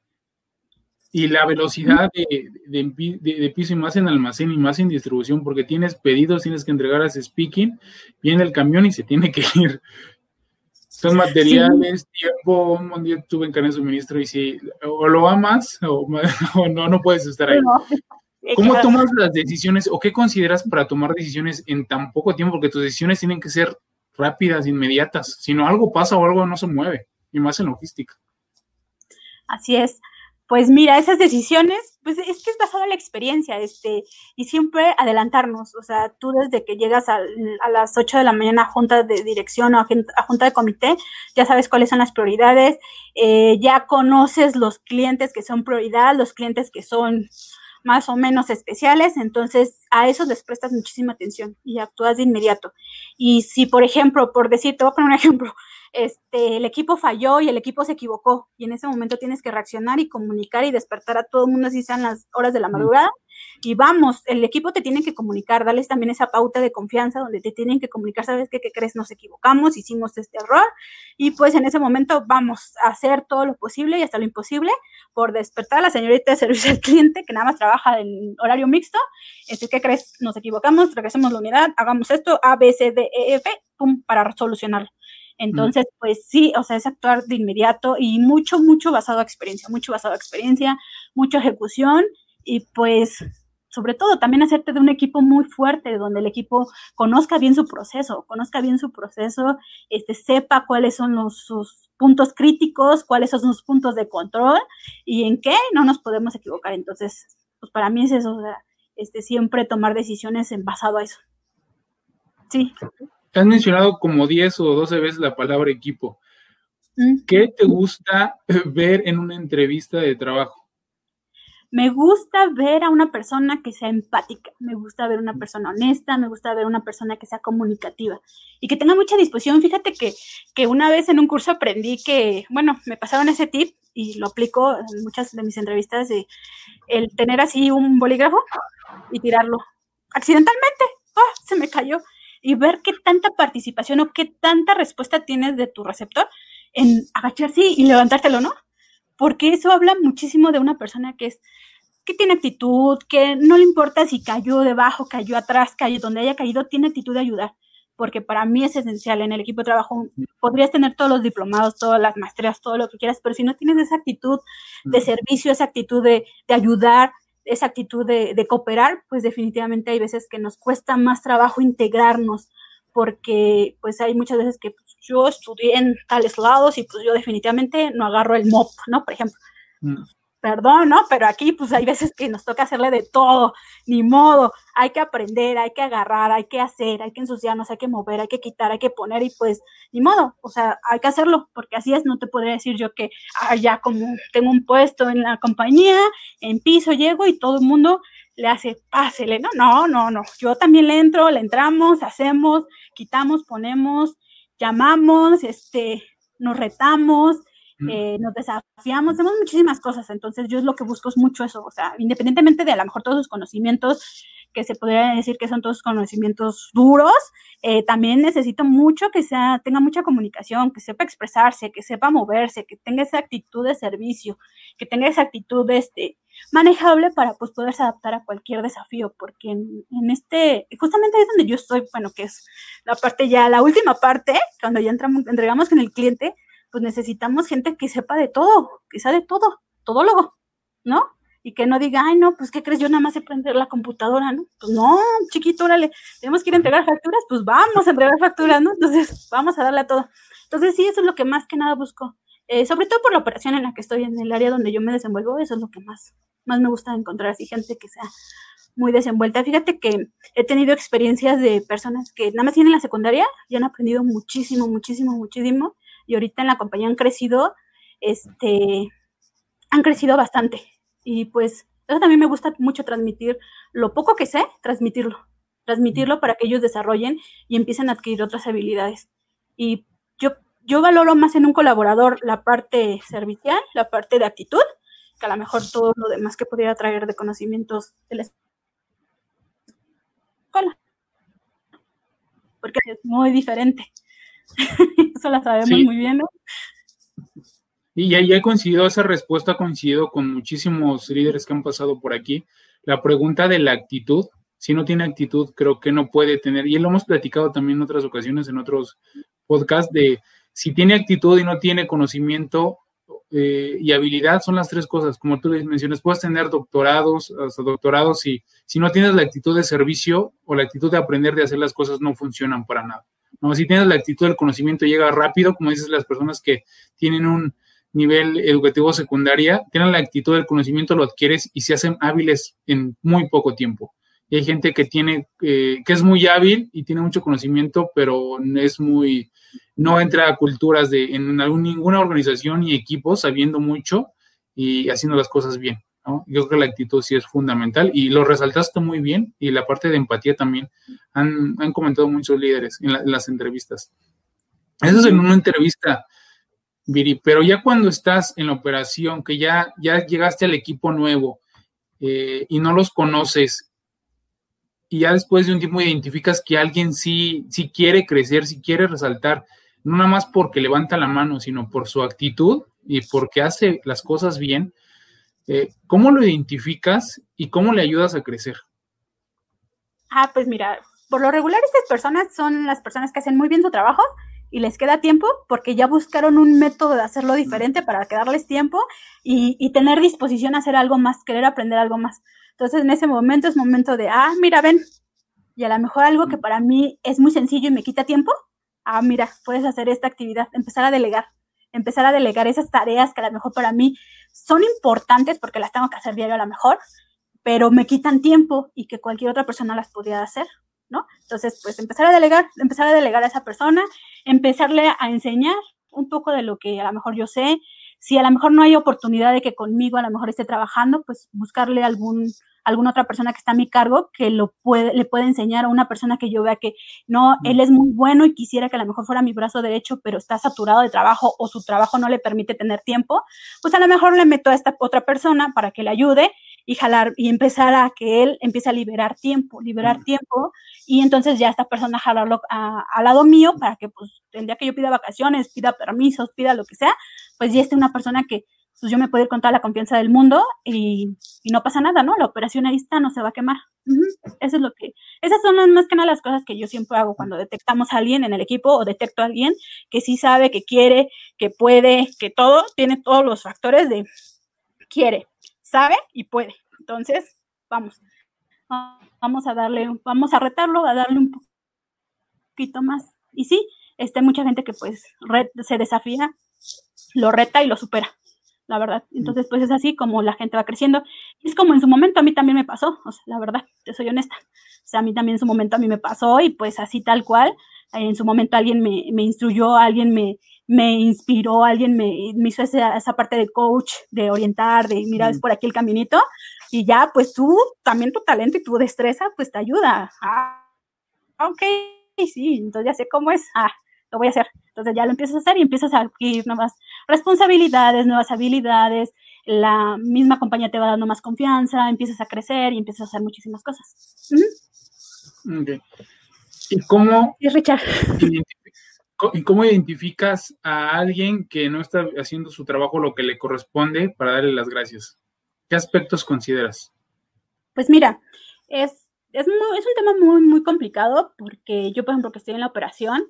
y la velocidad de, piso y más en almacén y más en distribución, porque tienes pedidos, tienes que entregar a speaking, viene el camión y se tiene que ir. Son materiales, tiempo, un día estuve en cadena de suministro y si o lo amas o, no, no puedes estar ahí. ¿Cómo tomas las decisiones o qué consideras para tomar decisiones en tan poco tiempo? Porque tus decisiones tienen que ser rápidas, inmediatas. Si no, algo pasa o algo no se mueve, y más en logística. Así es. Pues mira, esas decisiones, pues es que es basado en la experiencia, este, y siempre adelantarnos, o sea, tú desde que llegas a, las 8 de la mañana a junta de dirección o a, junta de comité, ya sabes cuáles son las prioridades, eh, ya conoces los clientes que son prioridad, los clientes que son más o menos especiales, entonces a esos les prestas muchísima atención y actúas de inmediato. Y si, por ejemplo, por decir, te voy a poner un ejemplo, este, el equipo falló y el equipo se equivocó y en ese momento tienes que reaccionar y comunicar y despertar a todo el mundo, así sean las horas de la madrugada. Y vamos, el equipo te tiene que comunicar, darles también esa pauta de confianza donde te tienen que comunicar, sabes qué, qué crees, nos equivocamos, hicimos este error y pues en ese momento vamos a hacer todo lo posible y hasta lo imposible por despertar a la señorita de servicio al cliente que nada más trabaja en horario mixto. Este, ¿Qué crees? Nos equivocamos, regresemos la unidad, hagamos esto, A, B, C, D, E, F, pum, para solucionarlo. Entonces, pues sí, o sea, es actuar de inmediato y mucho, mucho basado a experiencia, mucho basado a experiencia, mucha ejecución y pues sobre todo también hacerte de un equipo muy fuerte, donde el equipo conozca bien su proceso, conozca bien su proceso, este, sepa cuáles son los, sus puntos críticos, cuáles son sus puntos de control y en qué no nos podemos equivocar. Entonces, pues para mí es eso, o sea, este, siempre tomar decisiones en basado a eso. Sí. Has mencionado como 10 o 12 veces la palabra equipo. ¿Qué te gusta ver en una entrevista de trabajo? Me gusta ver a una persona que sea empática, me gusta ver una persona honesta, me gusta ver una persona que sea comunicativa y que tenga mucha disposición. Fíjate que, que una vez en un curso aprendí que, bueno, me pasaron ese tip y lo aplico en muchas de mis entrevistas de el tener así un bolígrafo y tirarlo accidentalmente. ¡Ah! Se me cayó y ver qué tanta participación o qué tanta respuesta tienes de tu receptor en agacharse y levantártelo, ¿no? Porque eso habla muchísimo de una persona que es que tiene actitud, que no le importa si cayó debajo, cayó atrás, cayó donde haya caído, tiene actitud de ayudar, porque para mí es esencial en el equipo de trabajo. Podrías tener todos los diplomados, todas las maestrías, todo lo que quieras, pero si no tienes esa actitud de servicio, esa actitud de, de ayudar, esa actitud de, cooperar, pues definitivamente hay veces que nos cuesta más trabajo integrarnos, porque pues hay muchas veces que pues, yo estudié en tales lados y pues yo definitivamente no agarro el MOP, ¿no? Por ejemplo. Mm perdón, ¿no? Pero aquí pues hay veces que nos toca hacerle de todo, ni modo, hay que aprender, hay que agarrar, hay que hacer, hay que ensuciarnos, hay que mover, hay que quitar, hay que poner y pues ni modo, o sea, hay que hacerlo, porque así es, no te podría decir yo que ah, ya como tengo un puesto en la compañía, en piso llego y todo el mundo le hace, pásele, ¿no? No, no, no, yo también le entro, le entramos, hacemos, quitamos, ponemos, llamamos, este, nos retamos, eh, nos desafiamos, hacemos muchísimas cosas, entonces yo es lo que busco es mucho eso, o sea, independientemente de a lo mejor todos sus conocimientos, que se podría decir que son todos conocimientos duros, eh, también necesito mucho que sea, tenga mucha comunicación, que sepa expresarse, que sepa moverse, que tenga esa actitud de servicio, que tenga esa actitud este, manejable para pues poderse adaptar a cualquier desafío, porque en, en, este, justamente es donde yo estoy, bueno, que es la parte ya, la última parte, cuando ya entramos, entregamos con el cliente, pues necesitamos gente que sepa de todo, que sea de todo, todólogo, ¿no? Y que no diga, ay, no, pues, ¿qué crees? Yo nada más sé prender la computadora, ¿no? Pues no, chiquito, órale, tenemos que ir a entregar facturas, pues vamos a entregar facturas, ¿no? Entonces, vamos a darle a todo. Entonces, sí, eso es lo que más que nada busco. Eh, sobre todo por la operación en la que estoy, en el área donde yo me desenvuelvo, eso es lo que más, más me gusta encontrar, así gente que sea muy desenvuelta. Fíjate que he tenido experiencias de personas que nada más tienen la secundaria y han aprendido muchísimo, muchísimo, muchísimo y ahorita en la compañía han crecido, este, han crecido bastante. Y pues eso también me gusta mucho transmitir lo poco que sé, transmitirlo, transmitirlo para que ellos desarrollen y empiecen a adquirir otras habilidades. Y yo, yo valoro más en un colaborador la parte servicial, la parte de actitud, que a lo mejor todo lo demás que pudiera traer de conocimientos de la escuela. Porque es muy diferente. Eso la sabemos muy bien, ¿no? Y ya, ya he coincidido, esa respuesta ha coincidido con muchísimos líderes que han pasado por aquí. La pregunta de la actitud, si no tiene actitud, creo que no puede tener, y lo hemos platicado también en otras ocasiones, en otros podcasts, de si tiene actitud y no tiene conocimiento, eh, y habilidad son las tres cosas, como tú mencionas, puedes tener doctorados, hasta doctorados, y si no tienes la actitud de servicio o la actitud de aprender de hacer las cosas, no funcionan para nada. ¿No? Si tienes la actitud del conocimiento, llega rápido, como dices, las personas que tienen un nivel educativo secundaria, tienen la actitud del conocimiento, lo adquieres y se hacen hábiles en muy poco tiempo. Y hay gente que tiene, eh, que es muy hábil y tiene mucho conocimiento, pero es muy, no entra a culturas de, en ninguna organización y equipo sabiendo mucho y haciendo las cosas bien. ¿No? Yo creo que la actitud sí es fundamental y lo resaltaste muy bien y la parte de empatía también han, han comentado muchos líderes en, las entrevistas. Eso es en una entrevista, Viri, pero ya cuando estás en la operación, que ya, ya llegaste al equipo nuevo eh, y no los conoces y ya después de un tiempo identificas que alguien sí, sí quiere crecer, sí quiere resaltar, no nada más porque levanta la mano, sino por su actitud y porque hace las cosas bien, eh, ¿cómo lo identificas y cómo le ayudas a crecer? Ah, pues mira, por lo regular estas personas son las personas que hacen muy bien su trabajo y les queda tiempo porque ya buscaron un método de hacerlo diferente para quedarles tiempo y, y tener disposición a hacer algo más, querer aprender algo más. Entonces, en ese momento es momento de, ah, mira, ven, y a lo mejor algo que para mí es muy sencillo y me quita tiempo, ah, mira, puedes hacer esta actividad, empezar a delegar, empezar a delegar esas tareas que a lo mejor para mí son importantes porque las tengo que hacer diario a lo mejor, pero me quitan tiempo y que cualquier otra persona las pudiera hacer, ¿no? Entonces, pues empezar a delegar, empezar a delegar a esa persona, empezarle a enseñar un poco de lo que a lo mejor yo sé, si a lo mejor no hay oportunidad de que conmigo a lo mejor esté trabajando, pues buscarle algún alguna otra persona que está a mi cargo que lo puede, le puede enseñar a una persona que yo vea que no, él es muy bueno y quisiera que a lo mejor fuera mi brazo derecho, pero está saturado de trabajo o su trabajo no le permite tener tiempo, pues a lo mejor le meto a esta otra persona para que le ayude y jalar y empezar a que él empiece a liberar tiempo, liberar tiempo y entonces ya esta persona jalarlo al lado mío para que pues el día que yo pida vacaciones, pida permisos, pida lo que sea, pues ya esté una persona que pues yo me puedo ir con toda la confianza del mundo y, no pasa nada, ¿no? La operación ahí está, no se va a quemar. Eso es lo que, esas son más que nada las cosas que yo siempre hago cuando detectamos a alguien en el equipo o detecto a alguien que sí sabe, que quiere, que puede, que todo, tiene todos los factores de quiere, sabe y puede. Entonces, vamos, vamos a darle, vamos a retarlo, a darle un poquito más. Y sí, este, mucha gente que pues se desafía, lo reta y lo supera la verdad. Entonces, pues es así como la gente va creciendo. Es como en su momento a mí también me pasó, o sea, la verdad, te soy honesta. O sea, a mí también en su momento a mí me pasó y pues así tal cual, en su momento alguien me, me instruyó, alguien me, me inspiró, alguien me, me hizo esa, esa, parte de coach, de orientar, de mira, es por aquí el caminito, y ya, pues tú, también tu talento y tu destreza, pues te ayuda. Ah, ok, sí, entonces ya sé cómo es. Ah, lo voy a hacer. Entonces ya lo empiezas a hacer y empiezas a adquirir nuevas responsabilidades, nuevas habilidades, la misma compañía te va dando más confianza, empiezas a crecer y empiezas a hacer muchísimas cosas. ¿Y cómo, Richard. ¿Y cómo identificas a alguien que no está haciendo su trabajo lo que le corresponde para darle las gracias? ¿Qué aspectos consideras? Pues mira, es, es, es un tema muy, muy complicado porque yo, por ejemplo, que estoy en la operación,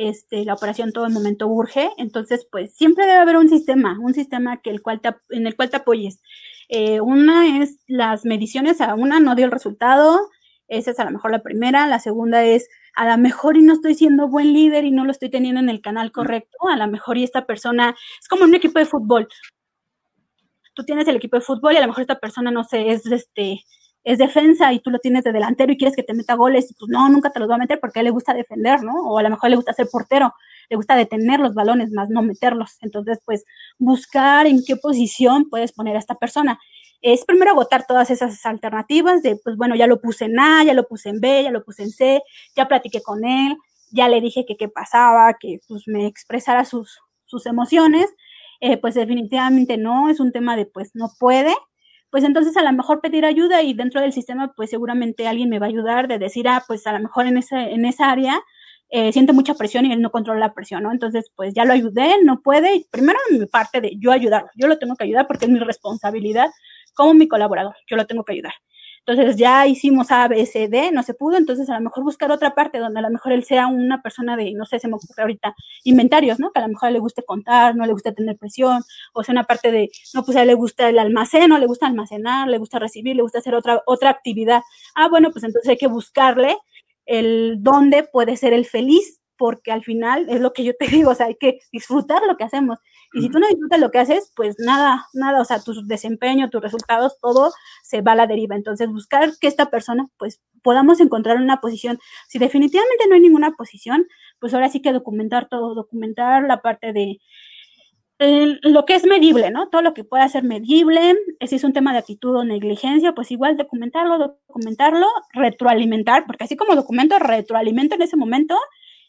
este, la operación todo el momento urge, entonces pues siempre debe haber un sistema, un sistema que el cual en el cual te apoyes. Eh, una es las mediciones, a una no dio el resultado, esa es a lo mejor la primera, la segunda es a lo mejor y no estoy siendo buen líder y no lo estoy teniendo en el canal correcto, a lo mejor y esta persona es como un equipo de fútbol. Tú tienes el equipo de fútbol y a lo mejor esta persona, no sé, es este, es defensa y tú lo tienes de delantero y quieres que te meta goles, pues no, nunca te los va a meter porque a él le gusta defender, ¿no? O a lo mejor le gusta ser portero, le gusta detener los balones, más no meterlos. Entonces, pues buscar en qué posición puedes poner a esta persona. Es primero agotar todas esas alternativas de, pues bueno, ya lo puse en A, ya lo puse en B, ya lo puse en C, ya platiqué con él, ya le dije que qué pasaba, que pues me expresara sus, sus emociones. Eh, pues definitivamente no, es un tema de pues no puede, pues entonces a lo mejor pedir ayuda y dentro del sistema pues seguramente alguien me va a ayudar de decir, ah, pues a lo mejor en, ese, en esa área eh, siente mucha presión y él no controla la presión, ¿no? Entonces pues ya lo ayudé, no puede, primero mi parte de yo ayudarlo, yo lo tengo que ayudar porque es mi responsabilidad como mi colaborador, yo lo tengo que ayudar. Entonces ya hicimos A, B, C, D, no se pudo, entonces a lo mejor buscar otra parte donde a lo mejor él sea una persona de, no sé, se me ocurre ahorita, inventarios, ¿no? Que a lo mejor le guste contar, no le guste tener presión, o sea, una parte de, no, pues a él le gusta el almacén, le gusta almacenar, le gusta recibir, le gusta hacer otra, otra actividad. Ah, bueno, pues entonces hay que buscarle el dónde puede ser el feliz, porque al final es lo que yo te digo, o sea, hay que disfrutar lo que hacemos. Y si tú no disfrutas lo que haces, pues nada, nada, o sea, tu desempeño, tus resultados, todo se va a la deriva. Entonces, buscar que esta persona, pues, podamos encontrar una posición. Si definitivamente no hay ninguna posición, pues ahora sí que documentar todo, documentar la parte de lo que es medible, ¿no? Todo lo que pueda ser medible, si es un tema de actitud o negligencia, pues igual documentarlo, documentarlo, retroalimentar, porque así como documento, retroalimento en ese momento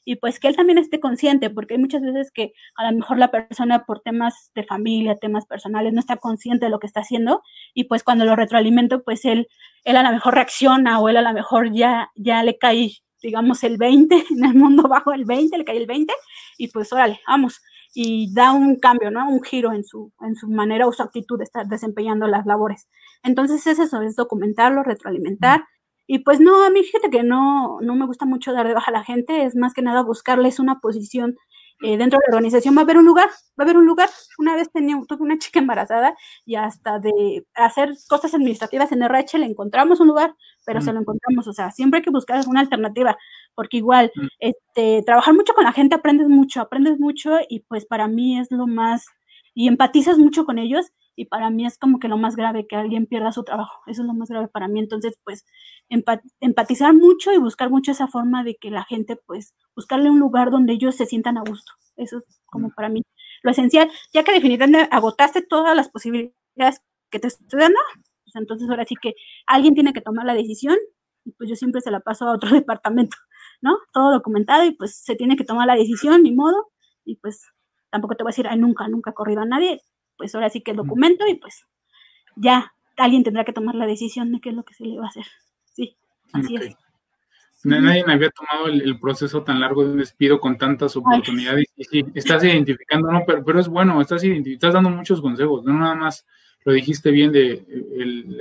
y pues que él también esté consciente, porque hay muchas veces que a lo mejor la persona por temas de familia, temas personales, no está consciente de lo que está haciendo y pues cuando lo retroalimento, pues él, él a lo mejor reacciona o él a lo mejor ya, ya le cae, digamos, el 20, en el mundo bajo el 20, le cae el 20 y pues órale, vamos, y da un cambio, ¿no? Un giro en su, en su manera o su actitud de estar desempeñando las labores. Entonces es eso, es documentarlo, retroalimentar y pues no, a mí fíjate que no, no me gusta mucho dar de baja a la gente, es más que nada buscarles una posición eh, dentro de la organización. Va a haber un lugar, va a haber un lugar. Una vez tenía, tuve una chica embarazada y hasta de hacer cosas administrativas en RH le encontramos un lugar, pero se mm. lo encontramos. O sea, siempre hay que buscar una alternativa, porque igual, mm. este, trabajar mucho con la gente aprendes mucho, aprendes mucho y pues para mí es lo más, y empatizas mucho con ellos y para mí es como que lo más grave que alguien pierda su trabajo, eso es lo más grave para mí, entonces pues empatizar mucho y buscar mucho esa forma de que la gente pues buscarle un lugar donde ellos se sientan a gusto, eso es como para mí lo esencial, ya que definitivamente agotaste todas las posibilidades que te estoy dando, pues entonces ahora sí que alguien tiene que tomar la decisión y pues yo siempre se la paso a otro departamento, ¿no? Todo documentado y pues se tiene que tomar la decisión, ni modo, y pues tampoco te voy a decir, ay, nunca, nunca ha corrido a nadie, pues ahora sí que el documento y pues ya alguien tendrá que tomar la decisión de qué es lo que se le va a hacer. Sí, así es. Nadie me había tomado el, proceso tan largo de un despido con tantas oportunidades. Y sí, estás identificando, no, pero, pero es bueno, estás, estás dando muchos consejos, no nada más lo dijiste bien de el,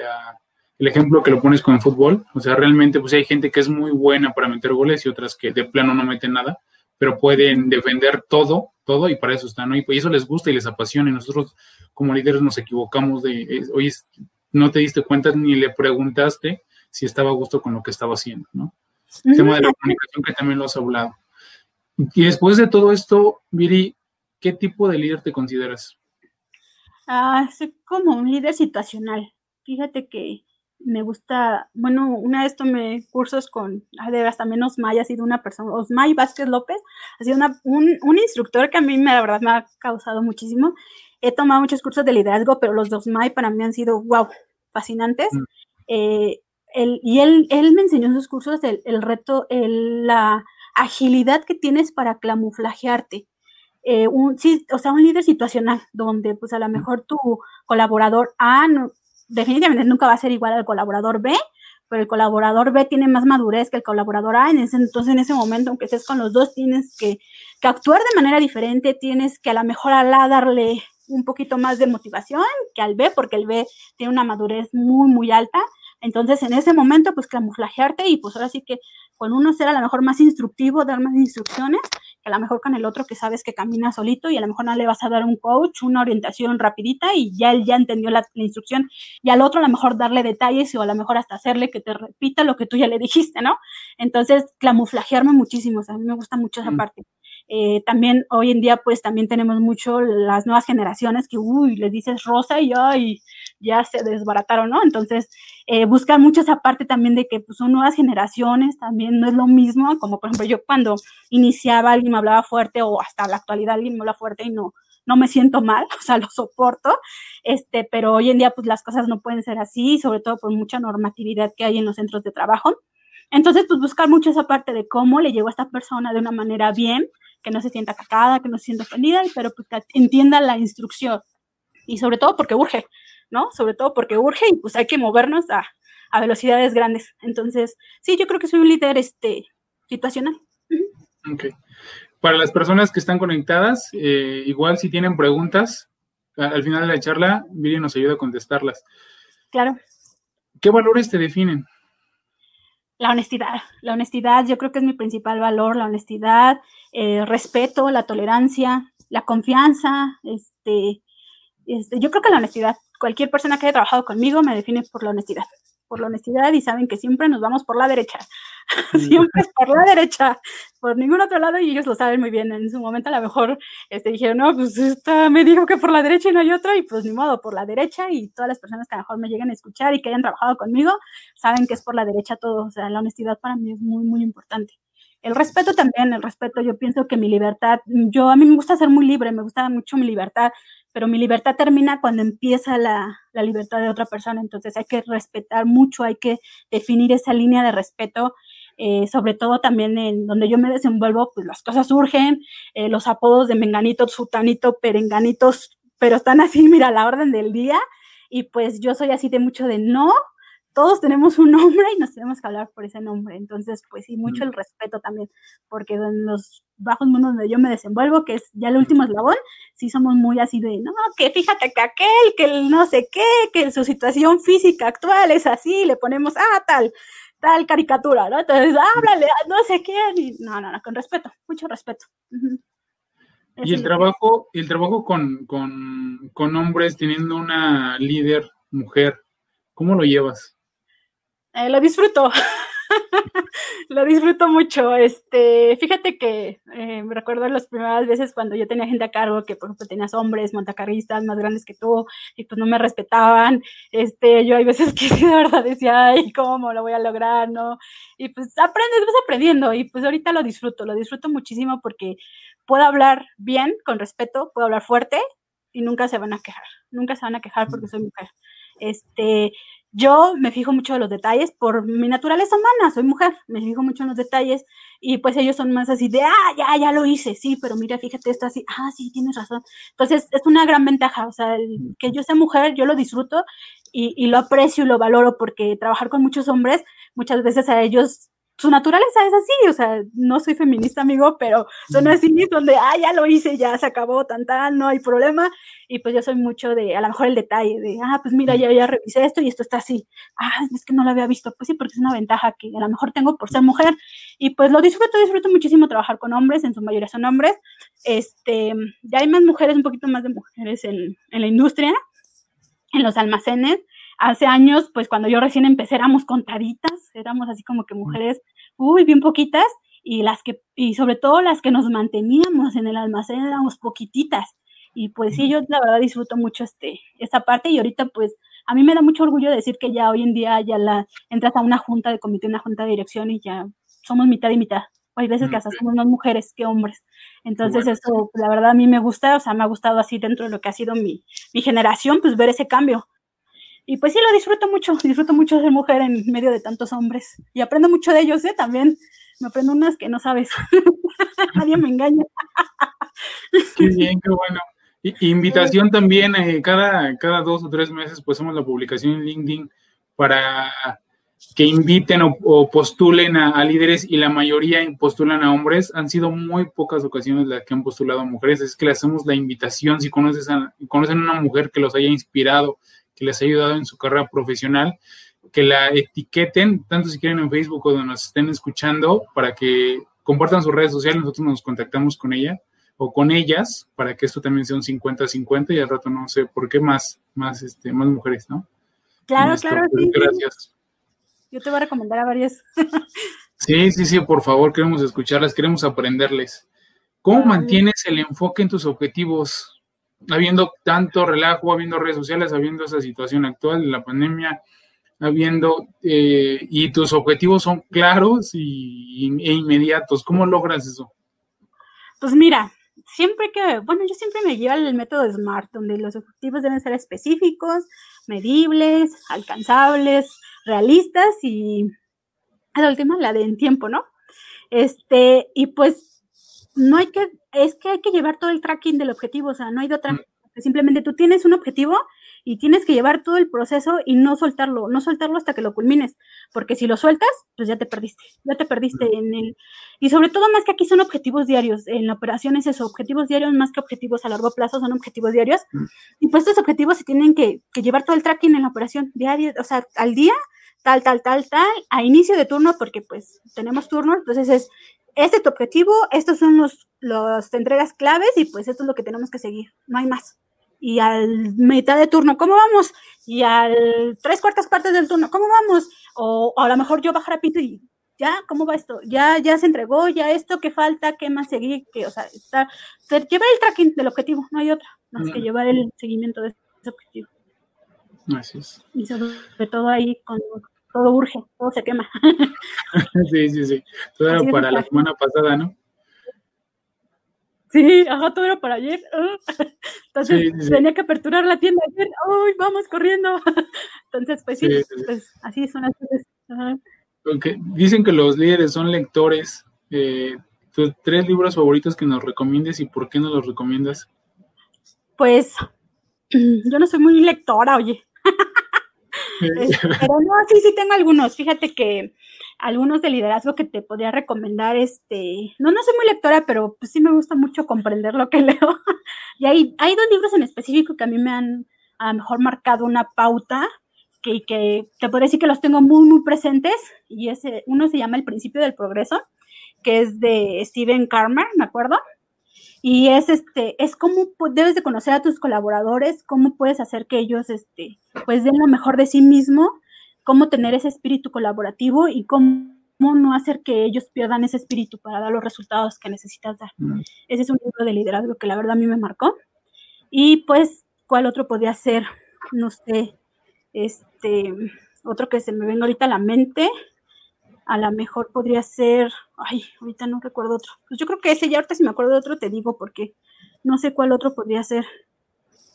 el, ejemplo que lo pones con el fútbol. O sea, realmente pues hay gente que es muy buena para meter goles y otras que de plano no meten nada pero pueden defender todo, todo, y para eso están, ¿no? Y, eso les gusta y les apasiona, y nosotros como líderes nos equivocamos de, eh, oye, no te diste cuenta ni le preguntaste si estaba a gusto con lo que estaba haciendo, ¿no? El tema de la comunicación que también lo has hablado. Y después de todo esto, Viri, ¿qué tipo de líder te consideras? Ah, soy como un líder situacional. Fíjate que me gusta, bueno, una vez tomé cursos con, de hasta menos Osmay ha sido una persona, Osmay Vázquez López, ha sido un, un, instructor que a mí me, la verdad me ha causado muchísimo. He tomado muchos cursos de liderazgo, pero los dos Osmay para mí han sido, wow, fascinantes. Mm. Eh, y él, él me enseñó en sus cursos el, el reto, el, la agilidad que tienes para camuflajearte. Eh, un, sí, o sea, un líder situacional, donde pues a lo mm. mejor tu colaborador A no, definitivamente nunca va a ser igual al colaborador B, pero el colaborador B tiene más madurez que el colaborador A, en ese, entonces en ese momento, aunque estés con los dos, tienes que, actuar de manera diferente, tienes que a lo mejor al A darle un poquito más de motivación que al B, porque el B tiene una madurez muy, muy alta. Entonces, en ese momento, pues camuflajearte y pues ahora sí que con uno ser a lo mejor más instructivo, dar más instrucciones, que a lo mejor con el otro que sabes que camina solito y a lo mejor no le vas a dar un coach, una orientación rapidita y ya él ya entendió la, instrucción y al otro a lo mejor darle detalles o a lo mejor hasta hacerle que te repita lo que tú ya le dijiste, ¿no? Entonces, camuflajearme muchísimo, o sea, a mí me gusta mucho esa mm. parte. Eh, también hoy en día pues también tenemos mucho las nuevas generaciones que, uy, les dices rosa y ay, ya se desbarataron, ¿no? Entonces, eh, buscan mucho esa parte también de que pues, son nuevas generaciones, también no es lo mismo, como por ejemplo yo cuando iniciaba alguien me hablaba fuerte o hasta la actualidad alguien me habla fuerte y no, no me siento mal, o sea, lo soporto, este, pero hoy en día pues las cosas no pueden ser así, sobre todo por mucha normatividad que hay en los centros de trabajo. Entonces, pues buscar mucho esa parte de cómo le llego a esta persona de una manera bien, que no se sienta atacada, que no se sienta ofendida, pero pues que entienda la instrucción. Y sobre todo porque urge, ¿no? Sobre todo porque urge y pues hay que movernos a, velocidades grandes. Entonces, sí, yo creo que soy un líder este, situacional. Ok. Para las personas que están conectadas, eh, igual si tienen preguntas, al final de la charla, Miriam nos ayuda a contestarlas. Claro. ¿qué valores te definen? La honestidad, la honestidad yo creo que es mi principal valor, la honestidad, eh, respeto, la tolerancia, la confianza, este, este, yo creo que la honestidad, cualquier persona que haya trabajado conmigo me define por la honestidad por la honestidad y saben que siempre nos vamos por la derecha. siempre es por la derecha, por ningún otro lado y ellos lo saben muy bien. En su momento a lo mejor este, dijeron, no, pues esta me dijo que por la derecha y no hay otra y pues ni modo, por la derecha y todas las personas que a lo mejor me lleguen a escuchar y que hayan trabajado conmigo saben que es por la derecha todo. O sea, la honestidad para mí es muy, muy importante. El respeto también, el respeto, yo pienso que mi libertad, yo a mí me gusta ser muy libre, me gusta mucho mi libertad, pero mi libertad termina cuando empieza la, libertad de otra persona, entonces hay que respetar mucho, hay que definir esa línea de respeto, eh, sobre todo también en donde yo me desenvuelvo, pues las cosas surgen, eh, los apodos de menganito, sutanito, perenganitos, pero están así, mira, la orden del día, y pues yo soy así de mucho de no, todos tenemos un nombre y nos tenemos que hablar por ese nombre. Entonces, pues sí, mucho el respeto también, porque en los bajos mundos donde yo me desenvuelvo, que es ya el último eslabón, sí somos muy así de, no, que fíjate que aquel, que el no sé qué, que su situación física actual es así, le ponemos, ah, tal, tal caricatura, ¿no? Entonces, háblale, no sé quién, y no, no, no, con respeto, mucho respeto. Y el trabajo, el trabajo con, con, con hombres teniendo una líder mujer, ¿cómo lo llevas? Eh, lo disfruto. lo disfruto mucho. Este, fíjate que eh, me recuerdo las primeras veces cuando yo tenía gente a cargo, que por ejemplo tenías hombres montacarristas más grandes que tú, y pues no me respetaban. Este, yo hay veces que de verdad decía, ay, ¿cómo lo voy a lograr? ¿No? Y pues aprendes, vas aprendiendo, y pues ahorita lo disfruto, lo disfruto muchísimo porque puedo hablar bien, con respeto, puedo hablar fuerte, y nunca se van a quejar, nunca se van a quejar porque soy mujer. Este, yo me fijo mucho en los detalles por mi naturaleza humana, soy mujer, me fijo mucho en los detalles y pues ellos son más así de, ah, ya, ya lo hice, sí, pero mira, fíjate esto así, ah, sí, tienes razón. Entonces es una gran ventaja, o sea, que yo sea mujer, yo lo disfruto y lo aprecio y lo valoro porque trabajar con muchos hombres, muchas veces a ellos su naturaleza es así, o sea, no soy feminista, amigo, pero son así, donde, ah, ya lo hice, ya se acabó, tan, tan, no hay problema, y pues yo soy mucho de, a lo mejor el detalle, de, ah, pues mira, ya, ya revisé esto y esto está así, ah, es que no lo había visto, pues sí, porque es una ventaja que a lo mejor tengo por ser mujer, y pues lo disfruto, disfruto muchísimo trabajar con hombres, en su mayoría son hombres, este, ya hay más mujeres, un poquito más de mujeres en, en la industria, en los almacenes, hace años, pues cuando yo recién empecé éramos contaditas, éramos así como que mujeres, uy, bien poquitas, y las que, y sobre todo las que nos manteníamos en el almacén éramos poquititas. Y pues sí, yo la verdad disfruto mucho este, esta parte y ahorita pues a mí me da mucho orgullo decir que ya hoy en día ya la entras a una junta de comité, una junta de dirección y ya somos mitad y mitad. Hay veces que hasta somos más mujeres que hombres. Entonces eso, la verdad a mí me gusta, o sea, me ha gustado así dentro de lo que ha sido mi, mi generación, pues ver ese cambio. Y pues sí, lo disfruto mucho, disfruto mucho ser mujer en medio de tantos hombres. Y aprendo mucho de ellos, ¿eh? También me aprendo unas que no sabes. Nadie me engaña. qué bien, qué bueno. invitación también, eh, cada, cada dos o tres meses pues hacemos la publicación en LinkedIn para que inviten o, postulen a, líderes y la mayoría postulan a hombres. Han sido muy pocas ocasiones las que han postulado a mujeres. Es que le hacemos la invitación si conoces a, conocen a una mujer que los haya inspirado, que les ha ayudado en su carrera profesional, que la etiqueten, tanto si quieren en Facebook o donde nos estén escuchando, para que compartan sus redes sociales, nosotros nos contactamos con ella o con ellas, para que esto también sea un 50-50 y al rato no sé por qué más, más, este, más mujeres, ¿no? Claro, claro, sí. Gracias. Yo te voy a recomendar a varias. sí, sí, sí, por favor, queremos escucharlas, queremos aprenderles. ¿Cómo mantienes el enfoque en tus objetivos? Habiendo tanto relajo, habiendo redes sociales, habiendo esa situación actual de la pandemia, habiendo, eh, y tus objetivos son claros y, e inmediatos. ¿Cómo logras eso? Pues mira, siempre que, bueno, yo siempre me guío al método SMART, donde los objetivos deben ser específicos, medibles, alcanzables, realistas y la última, la de en tiempo, ¿no? Este, y pues no hay que, es que hay que llevar todo el tracking del objetivo, o sea, no hay de otra. Mm. Simplemente tú tienes un objetivo y tienes que llevar todo el proceso y no soltarlo, no soltarlo hasta que lo culmines, porque si lo sueltas, pues ya te perdiste, ya te perdiste en el... Y sobre todo más que aquí son objetivos diarios, en la operación es eso, objetivos diarios más que objetivos a largo plazo, son objetivos diarios, y pues estos objetivos se tienen que, que llevar todo el tracking en la operación diaria, o sea, al día, tal, tal, tal, tal, a inicio de turno, porque pues tenemos turno, entonces es este es tu objetivo, estos son los, los entregas claves y pues esto es lo que tenemos que seguir, no hay más. Y al mitad de turno, ¿cómo vamos? Y al tres cuartas partes del turno, ¿cómo vamos? O, a lo mejor yo bajar a pito y ya, ¿cómo va esto? Ya, ya se entregó, ya esto, ¿qué falta? ¿Qué más seguir? que o sea, está, llevar el tracking del objetivo, no hay otra, más que llevar el seguimiento de ese objetivo. Así es. Y sobre todo ahí con todo urge, todo se quema. sí, sí, sí. Todo era para la semana pasada, ¿no? Sí, ajá, todo era para ayer. Entonces tenía que aperturar la tienda ayer. ¡Uy, vamos corriendo! Entonces, pues sí, pues así son las cosas. Dicen que los líderes son lectores. Eh, tus tres libros favoritos que nos recomiendes y por qué nos los recomiendas. Pues yo no soy muy lectora, oye. pero no, sí, sí tengo algunos. Fíjate que algunos de liderazgo que te podría recomendar, este, no, no soy muy lectora, pero pues sí me gusta mucho comprender lo que leo. y hay, hay dos libros en específico que a mí me han a lo mejor marcado una pauta que, que te podría decir que los tengo muy, muy presentes. Y ese, uno se llama El principio del progreso, que es de Steven Karmer, ¿me acuerdo? Y es este, es cómo debes de conocer a tus colaboradores, cómo puedes hacer que ellos este, pues den lo mejor de sí mismo, cómo tener ese espíritu colaborativo y cómo no hacer que ellos pierdan ese espíritu para dar los resultados que necesitas dar. Mm. Ese es un libro de liderazgo que la verdad a mí me marcó. Y pues, ¿cuál otro podría ser? No sé, este, otro que se me venga ahorita a la mente a lo mejor podría ser, ay, ahorita no recuerdo otro. Pues yo creo que ese, ya ahorita si me acuerdo de otro te digo porque no sé cuál otro podría ser.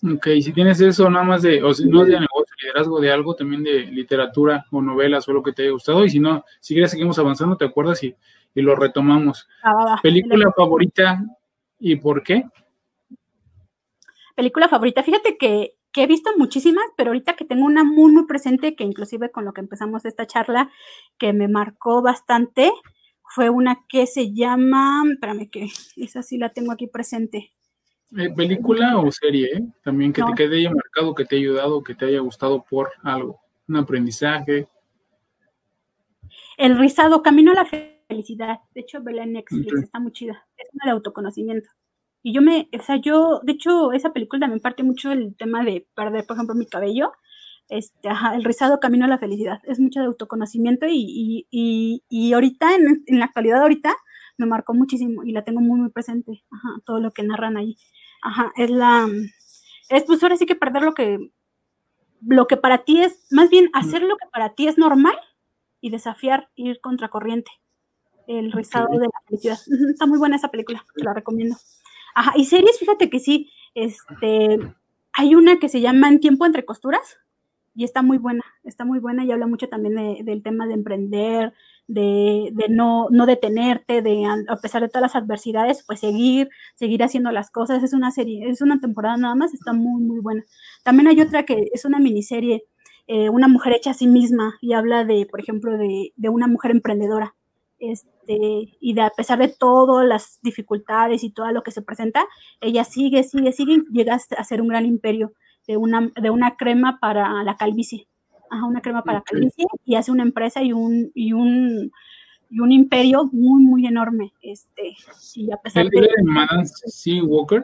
Ok, si tienes eso nada más de, o si no es de negocio, liderazgo de algo, también de literatura o novelas o lo que te haya gustado, y si no, si quieres seguimos avanzando, ¿te acuerdas? Y, y lo retomamos. Ah, ¿Película favorita y por qué? Película favorita, fíjate que que he visto muchísimas, pero ahorita que tengo una muy, muy presente, que inclusive con lo que empezamos esta charla, que me marcó bastante, fue una que se llama, espérame que esa sí la tengo aquí presente. Eh, ¿Película o serie? Eh? También que te quede marcado, que te haya ayudado, que te haya gustado por algo, un aprendizaje. El rizado, Camino a la Felicidad. De hecho, vela en Netflix, está muy chida. Es una de autoconocimiento. Y yo me, o sea, yo, de hecho, esa película también parte mucho del tema de perder, por ejemplo, mi cabello. Este, ajá, el rizado camino a la felicidad. Es mucho de autoconocimiento y, y, y, ahorita, en, en, la actualidad ahorita, me marcó muchísimo y la tengo muy, muy presente. Ajá, todo lo que narran ahí. Ajá, es la, es pues ahora sí que perder lo que, lo que para ti es, más bien hacer lo que para ti es normal y desafiar, ir contracorriente. El rizado de la felicidad. Está muy buena esa película, te la recomiendo. Ajá, y series, fíjate que sí, este, hay una que se llama En tiempo entre costuras y está muy buena, está muy buena y habla mucho también del tema de emprender, de, de, no, no detenerte, de a pesar de todas las adversidades, pues seguir, seguir haciendo las cosas. Es una serie, es una temporada nada más, está muy, muy buena. También hay otra que es una miniserie, eh, Una mujer hecha a sí misma, y habla de, por ejemplo, de, de una mujer emprendedora este, y de a pesar de todas las dificultades y todo lo que se presenta, ella sigue, sigue, sigue, y llega a ser un gran imperio de una, de una crema para la calvicie. Ajá, una crema para la calvicie y hace una empresa y un, y un, y un imperio muy, muy enorme. Este, y a pesar de... Madame C. Walker?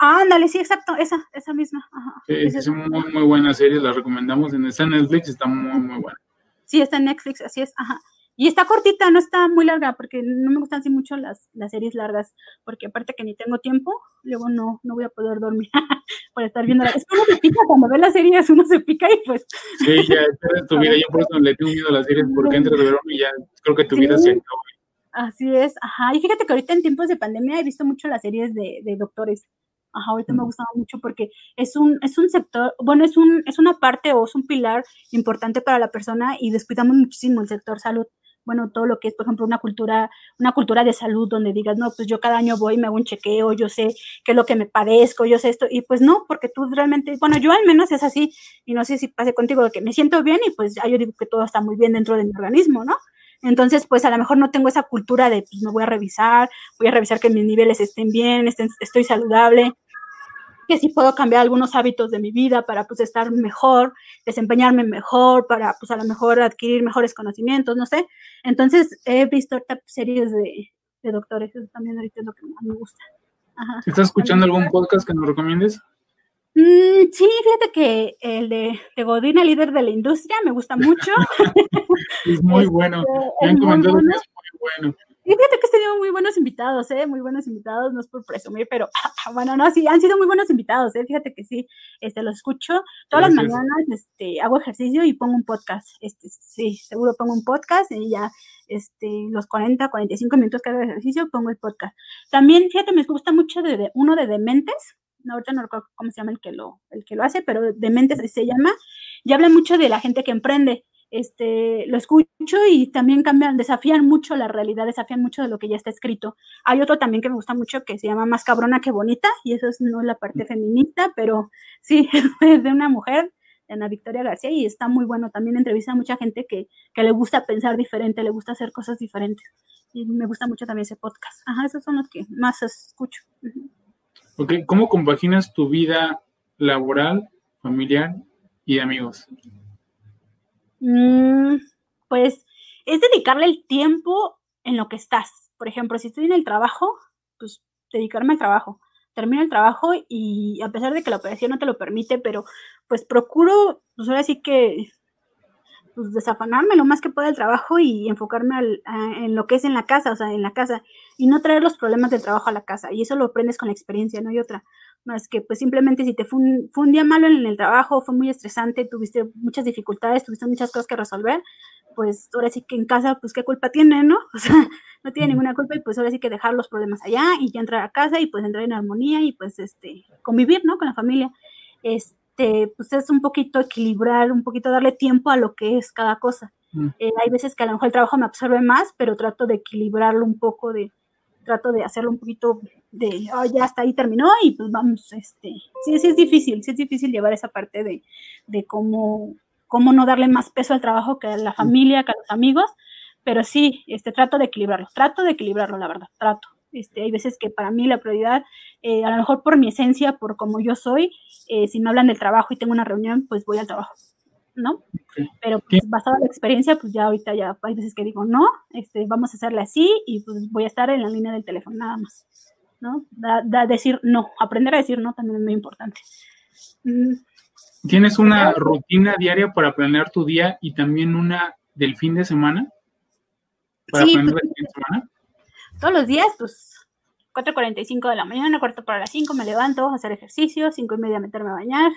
ándale, sí, exacto, esa, esa misma. Sí, es, una muy, muy buena serie, la recomendamos en esta Netflix, está muy, muy buena. Sí, está en Netflix, así es, ajá. Y está cortita, no está muy larga, porque no me gustan así mucho las, las series largas, porque aparte que ni tengo tiempo, luego no, no voy a poder dormir por estar viendo. Es que uno se pica cuando ve las series, uno se pica y pues. Sí, ya, tu vida, yo por eso le tengo miedo a las series, porque entras de verano y ya creo que tu vida se acabó. Así es, ajá. Y fíjate que ahorita en tiempos de pandemia he visto mucho las series de, de doctores. Ajá, ahorita me ha gustado mucho porque es un, es un sector, bueno, es, un, es una parte o es un pilar importante para la persona y descuidamos muchísimo el sector salud bueno, todo lo que es, por ejemplo, una cultura, una cultura de salud donde digas, no, pues yo cada año voy, me hago un chequeo, yo sé qué es lo que me padezco, yo sé esto, y pues no, porque tú realmente, bueno, yo al menos es así, y no sé si pase contigo, que me siento bien y pues yo digo que todo está muy bien dentro de mi organismo, ¿no? Entonces, pues a lo mejor no tengo esa cultura de, pues me voy a revisar, voy a revisar que mis niveles estén bien, estoy saludable, que sí puedo cambiar algunos hábitos de mi vida para pues estar mejor, desempeñarme mejor, para pues a lo mejor adquirir mejores conocimientos, no sé. Entonces he visto series de, de doctores, eso también ahorita es lo que más me gusta. ¿Estás escuchando algún podcast que nos recomiendes? Mm, sí, fíjate que el de, de, Godina, líder de la industria, me gusta mucho. es muy bueno. Me han comentado que es muy bueno. Y fíjate que he tenido muy buenos invitados, ¿eh? Muy buenos invitados, no es por presumir, pero bueno, no, sí, han sido muy buenos invitados, ¿eh? Fíjate que sí, este, lo escucho. Todas las mañanas, este, hago ejercicio y pongo un podcast. Este, sí, seguro pongo un podcast y ya, este, los 40, 45 minutos que hago ejercicio, pongo el podcast. También, fíjate, me gusta mucho de, uno de Dementes, no, ahorita no recuerdo cómo se llama el que lo, el que lo hace, pero Dementes se llama, y habla mucho de la gente que emprende este, lo escucho y también cambian, desafían mucho la realidad, desafían mucho de lo que ya está escrito. Hay otro también que me gusta mucho que se llama Más cabrona que bonita, y eso es no la parte feminista, pero sí, es de una mujer, Ana Victoria García, y está muy bueno. También entrevista a mucha gente que, que le gusta pensar diferente, le gusta hacer cosas diferentes. Y me gusta mucho también ese podcast. Ajá, esos son los que más escucho. Ok, ¿cómo compaginas tu vida laboral, familiar y de amigos? Mm, pues es dedicarle el tiempo en lo que estás. Por ejemplo, si estoy en el trabajo, pues dedicarme al trabajo. Termino el trabajo y a pesar de que la operación no te lo permite, pero pues procuro, pues ahora sí que pues desafanarme lo más que pueda del trabajo y enfocarme en lo que es en la casa, o sea, en la casa, y no traer los problemas del trabajo a la casa. Y eso lo aprendes con la experiencia, no hay otra. Más que pues simplemente si te fue un, día malo en el trabajo, fue muy estresante, tuviste muchas dificultades, tuviste muchas cosas que resolver, pues ahora sí que en casa, pues qué culpa tiene, ¿no? O sea, no tiene ninguna culpa y pues ahora sí que dejar los problemas allá y ya entrar a casa y pues entrar en armonía y pues este, convivir, ¿no? Con la familia. Este, pues es un poquito equilibrar, un poquito darle tiempo a lo que es cada cosa. Eh, hay veces que a lo mejor el trabajo me absorbe más, pero trato de equilibrarlo un poco, de trato de hacerlo un poquito de, oh, ya hasta ahí terminó y pues vamos, este, sí, sí es difícil, sí es difícil llevar esa parte de, de cómo, cómo no darle más peso al trabajo que a la familia, que a los amigos, pero sí, este, trato de equilibrarlo, trato de equilibrarlo, la verdad, trato. Este, hay veces que para mí la prioridad, eh, a lo mejor por mi esencia, por como yo soy, eh, si me hablan del trabajo y tengo una reunión, pues voy al trabajo, ¿no? Pero pues, basado en la experiencia, pues ya ahorita ya hay veces que digo, no, este, vamos a hacerle así y pues voy a estar en la línea del teléfono nada más, ¿no? Da, decir no, aprender a decir no también es muy importante. Mm. ¿Tienes una rutina diaria para planear tu día y también una del fin de semana? ¿Para planear pues, el fin de semana? todos los días, pues 4.45 de la mañana, cuarto para las 5 me levanto a hacer ejercicio, 5 y media meterme a bañar.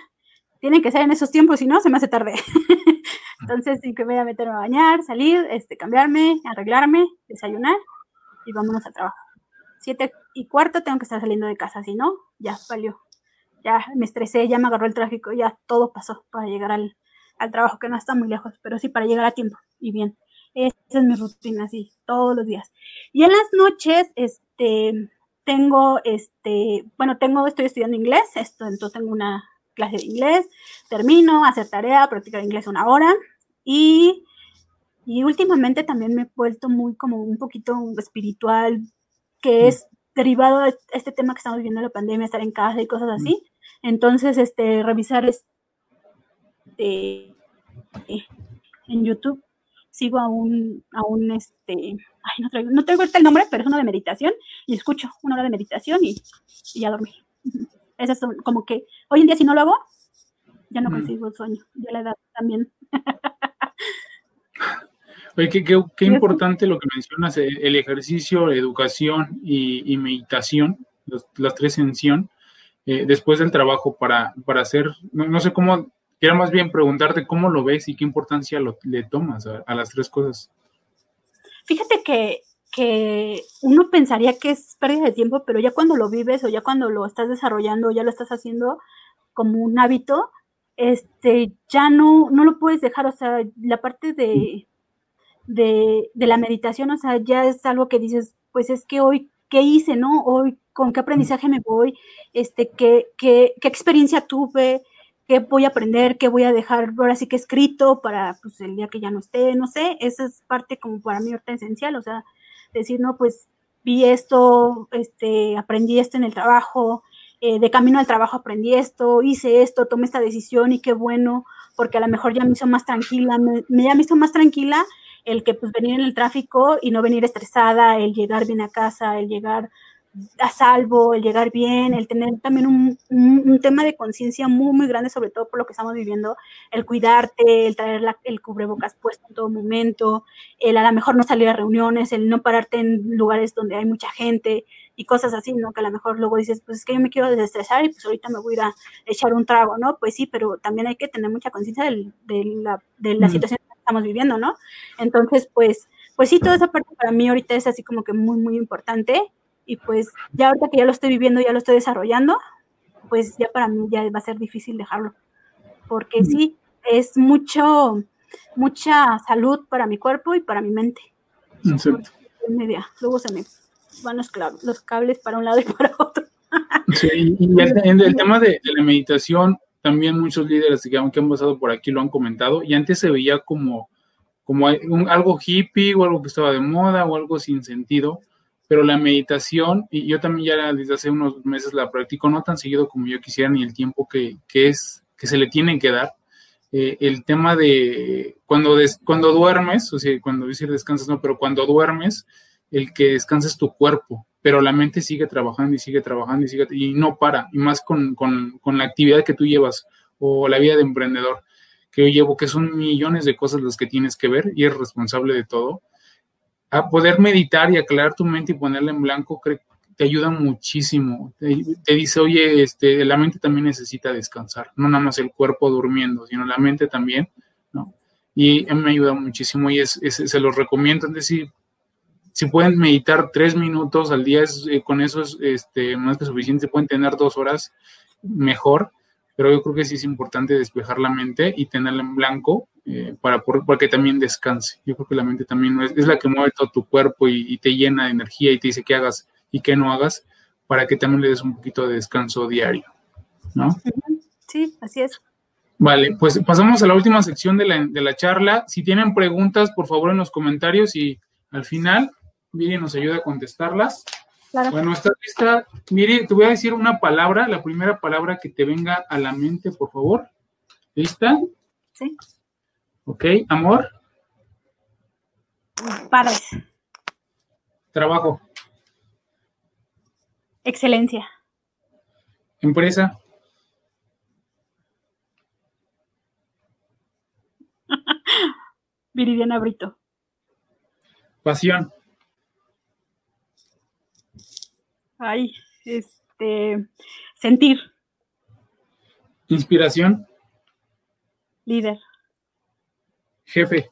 Tienen que ser en esos tiempos, si no, se me hace tarde. Entonces, 5 y media meterme a bañar, salir, este, cambiarme, arreglarme, desayunar y vámonos al trabajo. 7 y cuarto tengo que estar saliendo de casa, si no, ya valió. Ya me estresé, ya me agarró el tráfico, ya todo pasó para llegar al, al trabajo, que no está muy lejos, pero sí para llegar a tiempo y bien. Esa es mi rutina, así, todos los días. Y en las noches, este, tengo, este, bueno, tengo, estoy estudiando inglés, esto, entonces tengo una clase de inglés, termino, hacer tarea, practicar inglés una hora y, y últimamente también me he vuelto muy como un poquito espiritual, que mm. es derivado de este tema que estamos viviendo la pandemia, estar en casa y cosas así. Mm. Entonces, este, revisar este, en YouTube sigo a un, a un este, ay, no traigo, no traigo el nombre, pero es uno de meditación, y escucho una hora de meditación y, y ya dormí. Ese es como que hoy en día si no lo hago, ya no consigo el sueño, ya la edad también. Oye, qué, qué, importante lo que mencionas, eh, el ejercicio, educación y, meditación, las tres en eh, después del trabajo para, para hacer, no, sé cómo Quiero más bien preguntarte cómo lo ves y qué importancia le tomas a, las tres cosas. Fíjate que, que uno pensaría que es pérdida de tiempo, pero ya cuando lo vives o ya cuando lo estás desarrollando, ya lo estás haciendo como un hábito, este, ya no, no lo puedes dejar, o sea, la parte de, de, la meditación, o sea, ya es algo que dices, pues es que hoy, ¿qué hice, no? Hoy, ¿con qué aprendizaje me voy? Este, ¿qué, qué, qué experiencia tuve? ¿Qué voy a aprender? ¿Qué voy a dejar ahora sí que escrito para pues, el día que ya no esté? No sé, esa es parte como para mí ahorita esencial, o sea, decir, no, pues vi esto, este, aprendí esto en el trabajo, eh, de camino al trabajo aprendí esto, hice esto, tomé esta decisión y qué bueno, porque a lo mejor ya me hizo más tranquila, me, ya me hizo más tranquila el que pues venir en el tráfico y no venir estresada, el llegar bien a casa, el llegar a salvo, el llegar bien, el tener también un, un, tema de conciencia muy, muy grande, sobre todo por lo que estamos viviendo, el cuidarte, el traer la, el cubrebocas puesto en todo momento, el a lo mejor no salir a reuniones, el no pararte en lugares donde hay mucha gente y cosas así, ¿no? Que a lo mejor luego dices, pues es que yo me quiero desestresar y pues ahorita me voy a ir a echar un trago, ¿no? Pues sí, pero también hay que tener mucha conciencia de la, de la situación que estamos viviendo, ¿no? Entonces, pues, pues sí, toda esa parte para mí ahorita es así como que muy, muy importante y pues ya ahorita que ya lo estoy viviendo, ya lo estoy desarrollando, pues ya para mí ya va a ser difícil dejarlo, porque sí, es mucho, mucha salud para mi cuerpo y para mi mente. Exacto. Luego se me van los, los cables para un lado y para otro. Sí, y el, el tema de, la meditación, también muchos líderes que han, que han pasado por aquí lo han comentado, y antes se veía como, como algo hippie o algo que estaba de moda o algo sin sentido, pero la meditación, y yo también ya desde hace unos meses la practico, no tan seguido como yo quisiera, ni el tiempo que, es, que se le tienen que dar. Eh, el tema de cuando, cuando duermes, o sea, cuando decir descansas, no, pero cuando duermes, el que descanses tu cuerpo, pero la mente sigue trabajando y sigue trabajando y sigue, y no para, y más con, con, con la actividad que tú llevas o la vida de emprendedor que yo llevo, que son millones de cosas las que tienes que ver y eres responsable de todo a poder meditar y aclarar tu mente y ponerla en blanco, te ayuda muchísimo. Te, dice, oye, este, la mente también necesita descansar, no nada más el cuerpo durmiendo, sino la mente también, ¿no? Y me ayuda muchísimo y se los recomiendo. Es decir, si pueden meditar tres minutos al día, es, eh, con eso es este, más que suficiente. Si pueden tener dos horas, mejor. Pero yo creo que sí es importante despejar la mente y tenerla en blanco eh, para, que también descanse. Yo creo que la mente también es, la que mueve todo tu cuerpo y, te llena de energía y te dice qué hagas y qué no hagas para que también le des un poquito de descanso diario, ¿no? Sí, así es. Vale, pues pasamos a la última sección de la, de la charla. Si tienen preguntas, por favor, en los comentarios y al final Miri nos ayuda a contestarlas. Bueno, está lista. Miri, te voy a decir una palabra, la primera palabra que te venga a la mente, por favor. ¿Lista? Sí. Ok, amor. Padres. Trabajo. Excelencia. Empresa. Viridiana Brito. Pasión. Ay, este, sentir. Inspiración. Líder. Jefe.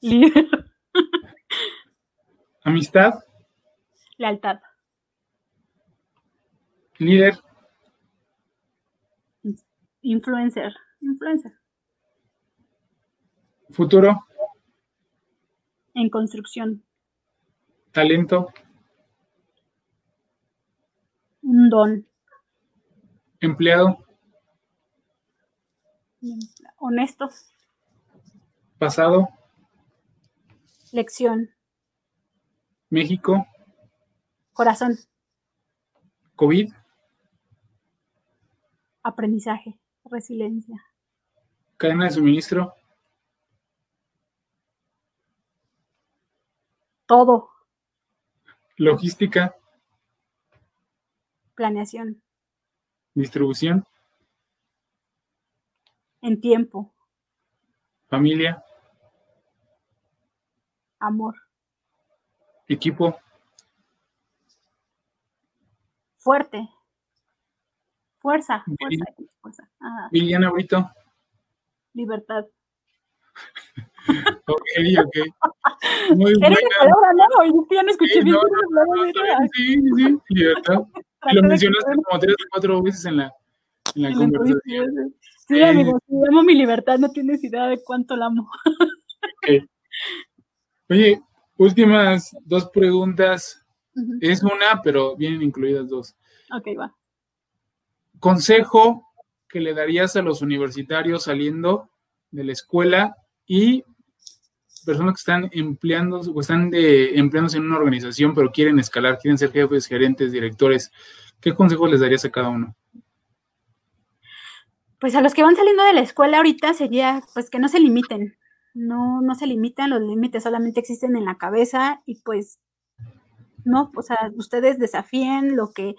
Líder. Amistad. Lealtad. Líder. Influencer. Influencer. Futuro. En construcción. Talento. Un don. Empleado. Honesto. Pasado. Lección. México. Corazón. COVID. Aprendizaje. Resiliencia. Cadena de suministro. Todo. Logística. Planeación. Distribución. En tiempo. Familia. Amor. Equipo. Fuerte. Fuerza. Fuerza. Liliana Brito. Libertad. ok, ok. Muy buena. palabra, ¿no? Y ya no escuché bien. sí, sí, sí, libertad. lo mencionaste como tres o cuatro veces en la, en la conversación. Sí, amigo, si amo mi libertad, no tienes idea de cuánto la amo. Oye, últimas dos preguntas. Es una, pero vienen incluidas dos. Ok, va. Consejo que le darías a los universitarios saliendo de la escuela y personas que están empleando o están de, empleándose en una organización, pero quieren escalar, quieren ser jefes, gerentes, directores. ¿Qué consejos les darías a cada uno? Pues a los que van saliendo de la escuela ahorita sería pues que no se limiten, no, no se limitan, los límites solamente existen en la cabeza y pues no, o sea, ustedes desafíen lo que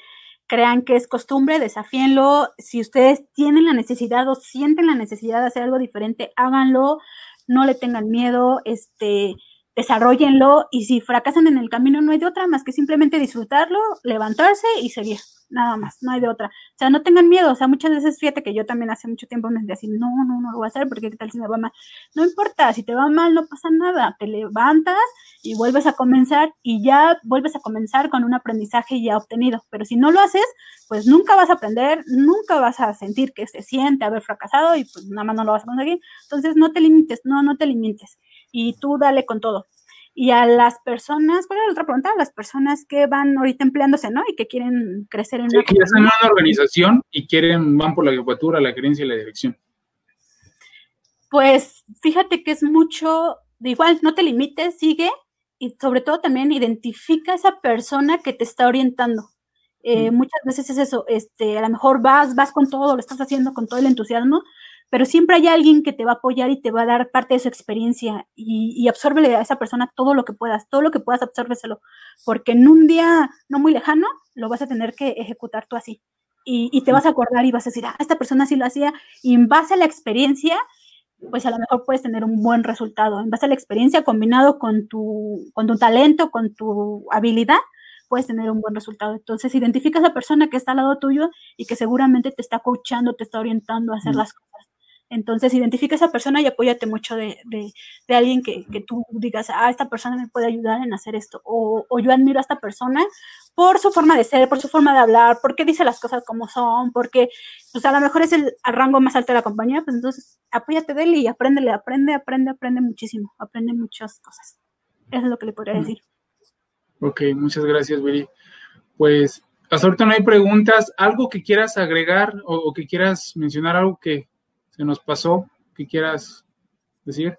crean que es costumbre, desafíenlo. Si ustedes tienen la necesidad o sienten la necesidad de hacer algo diferente, háganlo, no le tengan miedo, este, desarrollenlo y si fracasan en el camino no hay de otra más que simplemente disfrutarlo, levantarse y seguir nada más, no hay de otra. O sea, no tengan miedo, o sea, muchas veces fíjate que yo también hace mucho tiempo me decía así, no, no, no lo voy a hacer porque tal si me va mal. No importa, si te va mal no pasa nada, te levantas y vuelves a comenzar y ya vuelves a comenzar con un aprendizaje ya obtenido. Pero si no lo haces, pues nunca vas a aprender, nunca vas a sentir que se siente haber fracasado y pues nada más no lo vas a conseguir. Entonces no te limites, no, no te limites y tú dale con todo y a las personas, ¿cuál era la otra pregunta? A las personas que van ahorita empleándose, ¿no? Y que quieren crecer en sí, que ya están en una organización y quieren, van por la jefatura, la gerencia y la dirección. Pues fíjate que es mucho, igual, no te limites, sigue y sobre todo también identifica a esa persona que te está orientando. Eh, muchas veces es eso, este, a lo mejor vas, vas con todo, lo estás haciendo con todo el entusiasmo, pero siempre hay alguien que te va a apoyar y te va a dar parte de su experiencia y, y absórbele a esa persona todo lo que puedas, todo lo que puedas absórbeselo, porque en un día no muy lejano lo vas a tener que ejecutar tú así. Y, te vas a acordar y vas a decir, ah, esta persona sí lo hacía, y en base a la experiencia, pues a lo mejor puedes tener un buen resultado. En base a la experiencia combinado con tu, con tu talento, con tu habilidad, puedes tener un buen resultado. Entonces, identifica a esa persona que está al lado tuyo y que seguramente te está coachando, te está orientando a hacer las cosas entonces, identifica a esa persona y apóyate mucho de, de, alguien que, que, tú digas, ah, esta persona me puede ayudar en hacer esto. O, o, yo admiro a esta persona por su forma de ser, por su forma de hablar, porque dice las cosas como son, porque pues a lo mejor es el, rango más alto de la compañía, pues entonces apóyate de él y apréndele, aprende, aprende, aprende muchísimo, aprende muchas cosas. Eso es lo que le podría decir. Ok, muchas gracias, Willy. Pues hasta ahorita no hay preguntas. ¿Algo que quieras agregar o que quieras mencionar, algo que, se nos pasó ¿Qué quieras decir.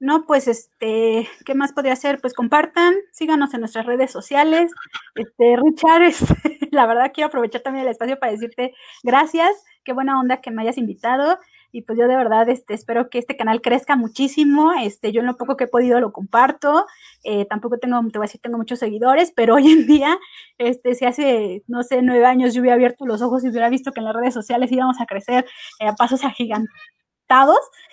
No, pues este, ¿qué más podría hacer? Pues compartan, síganos en nuestras redes sociales. Este, Richard, este, la verdad quiero aprovechar también el espacio para decirte gracias, qué buena onda que me hayas invitado y pues yo de verdad este, espero que este canal crezca muchísimo. Este, yo en lo poco que he podido lo comparto. Eh, tampoco tengo, te voy a decir, tengo muchos seguidores, pero hoy en día, este, si hace, no sé, nueve años yo hubiera abierto los ojos y hubiera visto que en las redes sociales íbamos a crecer eh, a pasos agigantados,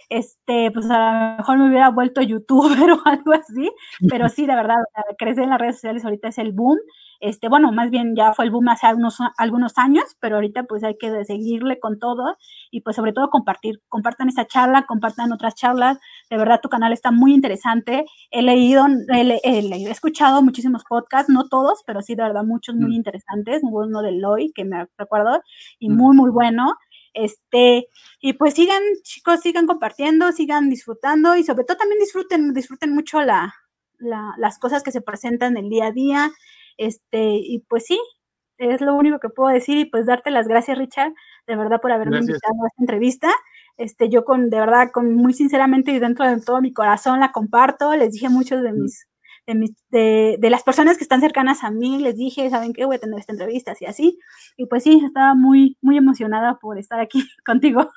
este, pues a lo mejor me hubiera vuelto youtuber o algo así, pero sí, de verdad, crecer en las redes sociales ahorita es el boom. Este, bueno, más bien ya fue el boom hace algunos, algunos años, pero ahorita pues hay que seguirle con todo y pues sobre todo compartir, compartan esta charla, compartan otras charlas, de verdad tu canal está muy interesante, he leído, he, he escuchado muchísimos podcasts, no todos, pero sí de verdad muchos muy mm. interesantes, uno de Loy que me recuerdo y mm. muy muy bueno, este, y pues sigan, chicos, sigan compartiendo, sigan disfrutando y sobre todo también disfruten, disfruten mucho la, la, las cosas que se presentan el día a día. Este, y pues sí, es lo único que puedo decir y pues darte las gracias, Richard, de verdad por haberme invitado a esta entrevista. Este, yo con, de verdad, con muy sinceramente y dentro de todo mi corazón la comparto, les dije muchos de mis, de, mis, de, de las personas que están cercanas a mí, les dije, ¿saben qué? Voy a tener esta entrevista, así, así. Y pues sí, estaba muy, muy emocionada por estar aquí contigo.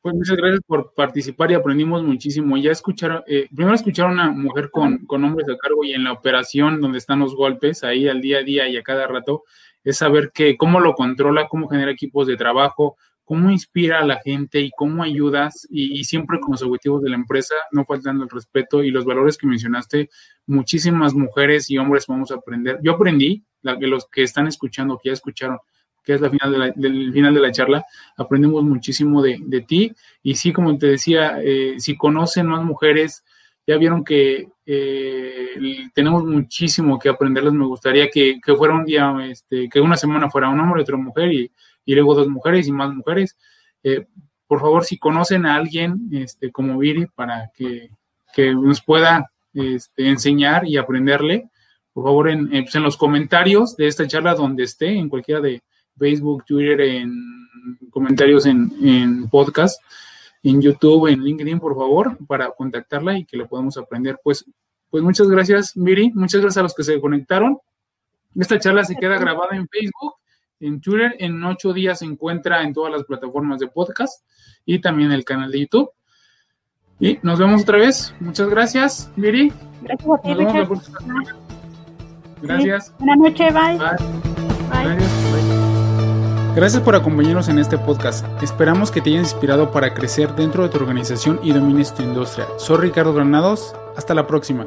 Pues muchas gracias por participar y aprendimos muchísimo. Ya escucharon, eh, primero escuchar a una mujer con, con, hombres a cargo y en la operación donde están los golpes, ahí al día a día y a cada rato, es saber que cómo lo controla, cómo genera equipos de trabajo, cómo inspira a la gente y cómo ayudas y, siempre con los objetivos de la empresa, no faltando el respeto y los valores que mencionaste, muchísimas mujeres y hombres vamos a aprender. Yo aprendí, los que están escuchando, que ya escucharon, que es la final de la, del final de la charla, aprendemos muchísimo de, de ti. Y sí, como te decía, eh, si conocen más mujeres, ya vieron que eh, tenemos muchísimo que aprenderles. Me gustaría que, que, fuera un día, este, que una semana fuera un hombre otra mujer y y luego dos mujeres y más mujeres. Eh, por favor, si conocen a alguien este, como Viri para que, nos pueda este, enseñar y aprenderle, por favor, en, pues, en, los comentarios de esta charla donde esté, en cualquiera de Facebook, Twitter, en comentarios en, en podcast, en YouTube, en LinkedIn, por favor, para contactarla y que le podamos aprender. Pues, pues muchas gracias, Miri. Muchas gracias a los que se conectaron. Esta charla se queda grabada en Facebook, en Twitter. En ocho días se encuentra en todas las plataformas de podcast y también el canal de YouTube. Y nos vemos otra vez. Muchas gracias, Miri. Gracias a ti, Gracias. Buenas noches, bye. Bye. bye. Gracias por acompañarnos en este podcast. Esperamos que te haya inspirado para crecer dentro de tu organización y domines tu industria. Soy Ricardo Granados. Hasta la próxima.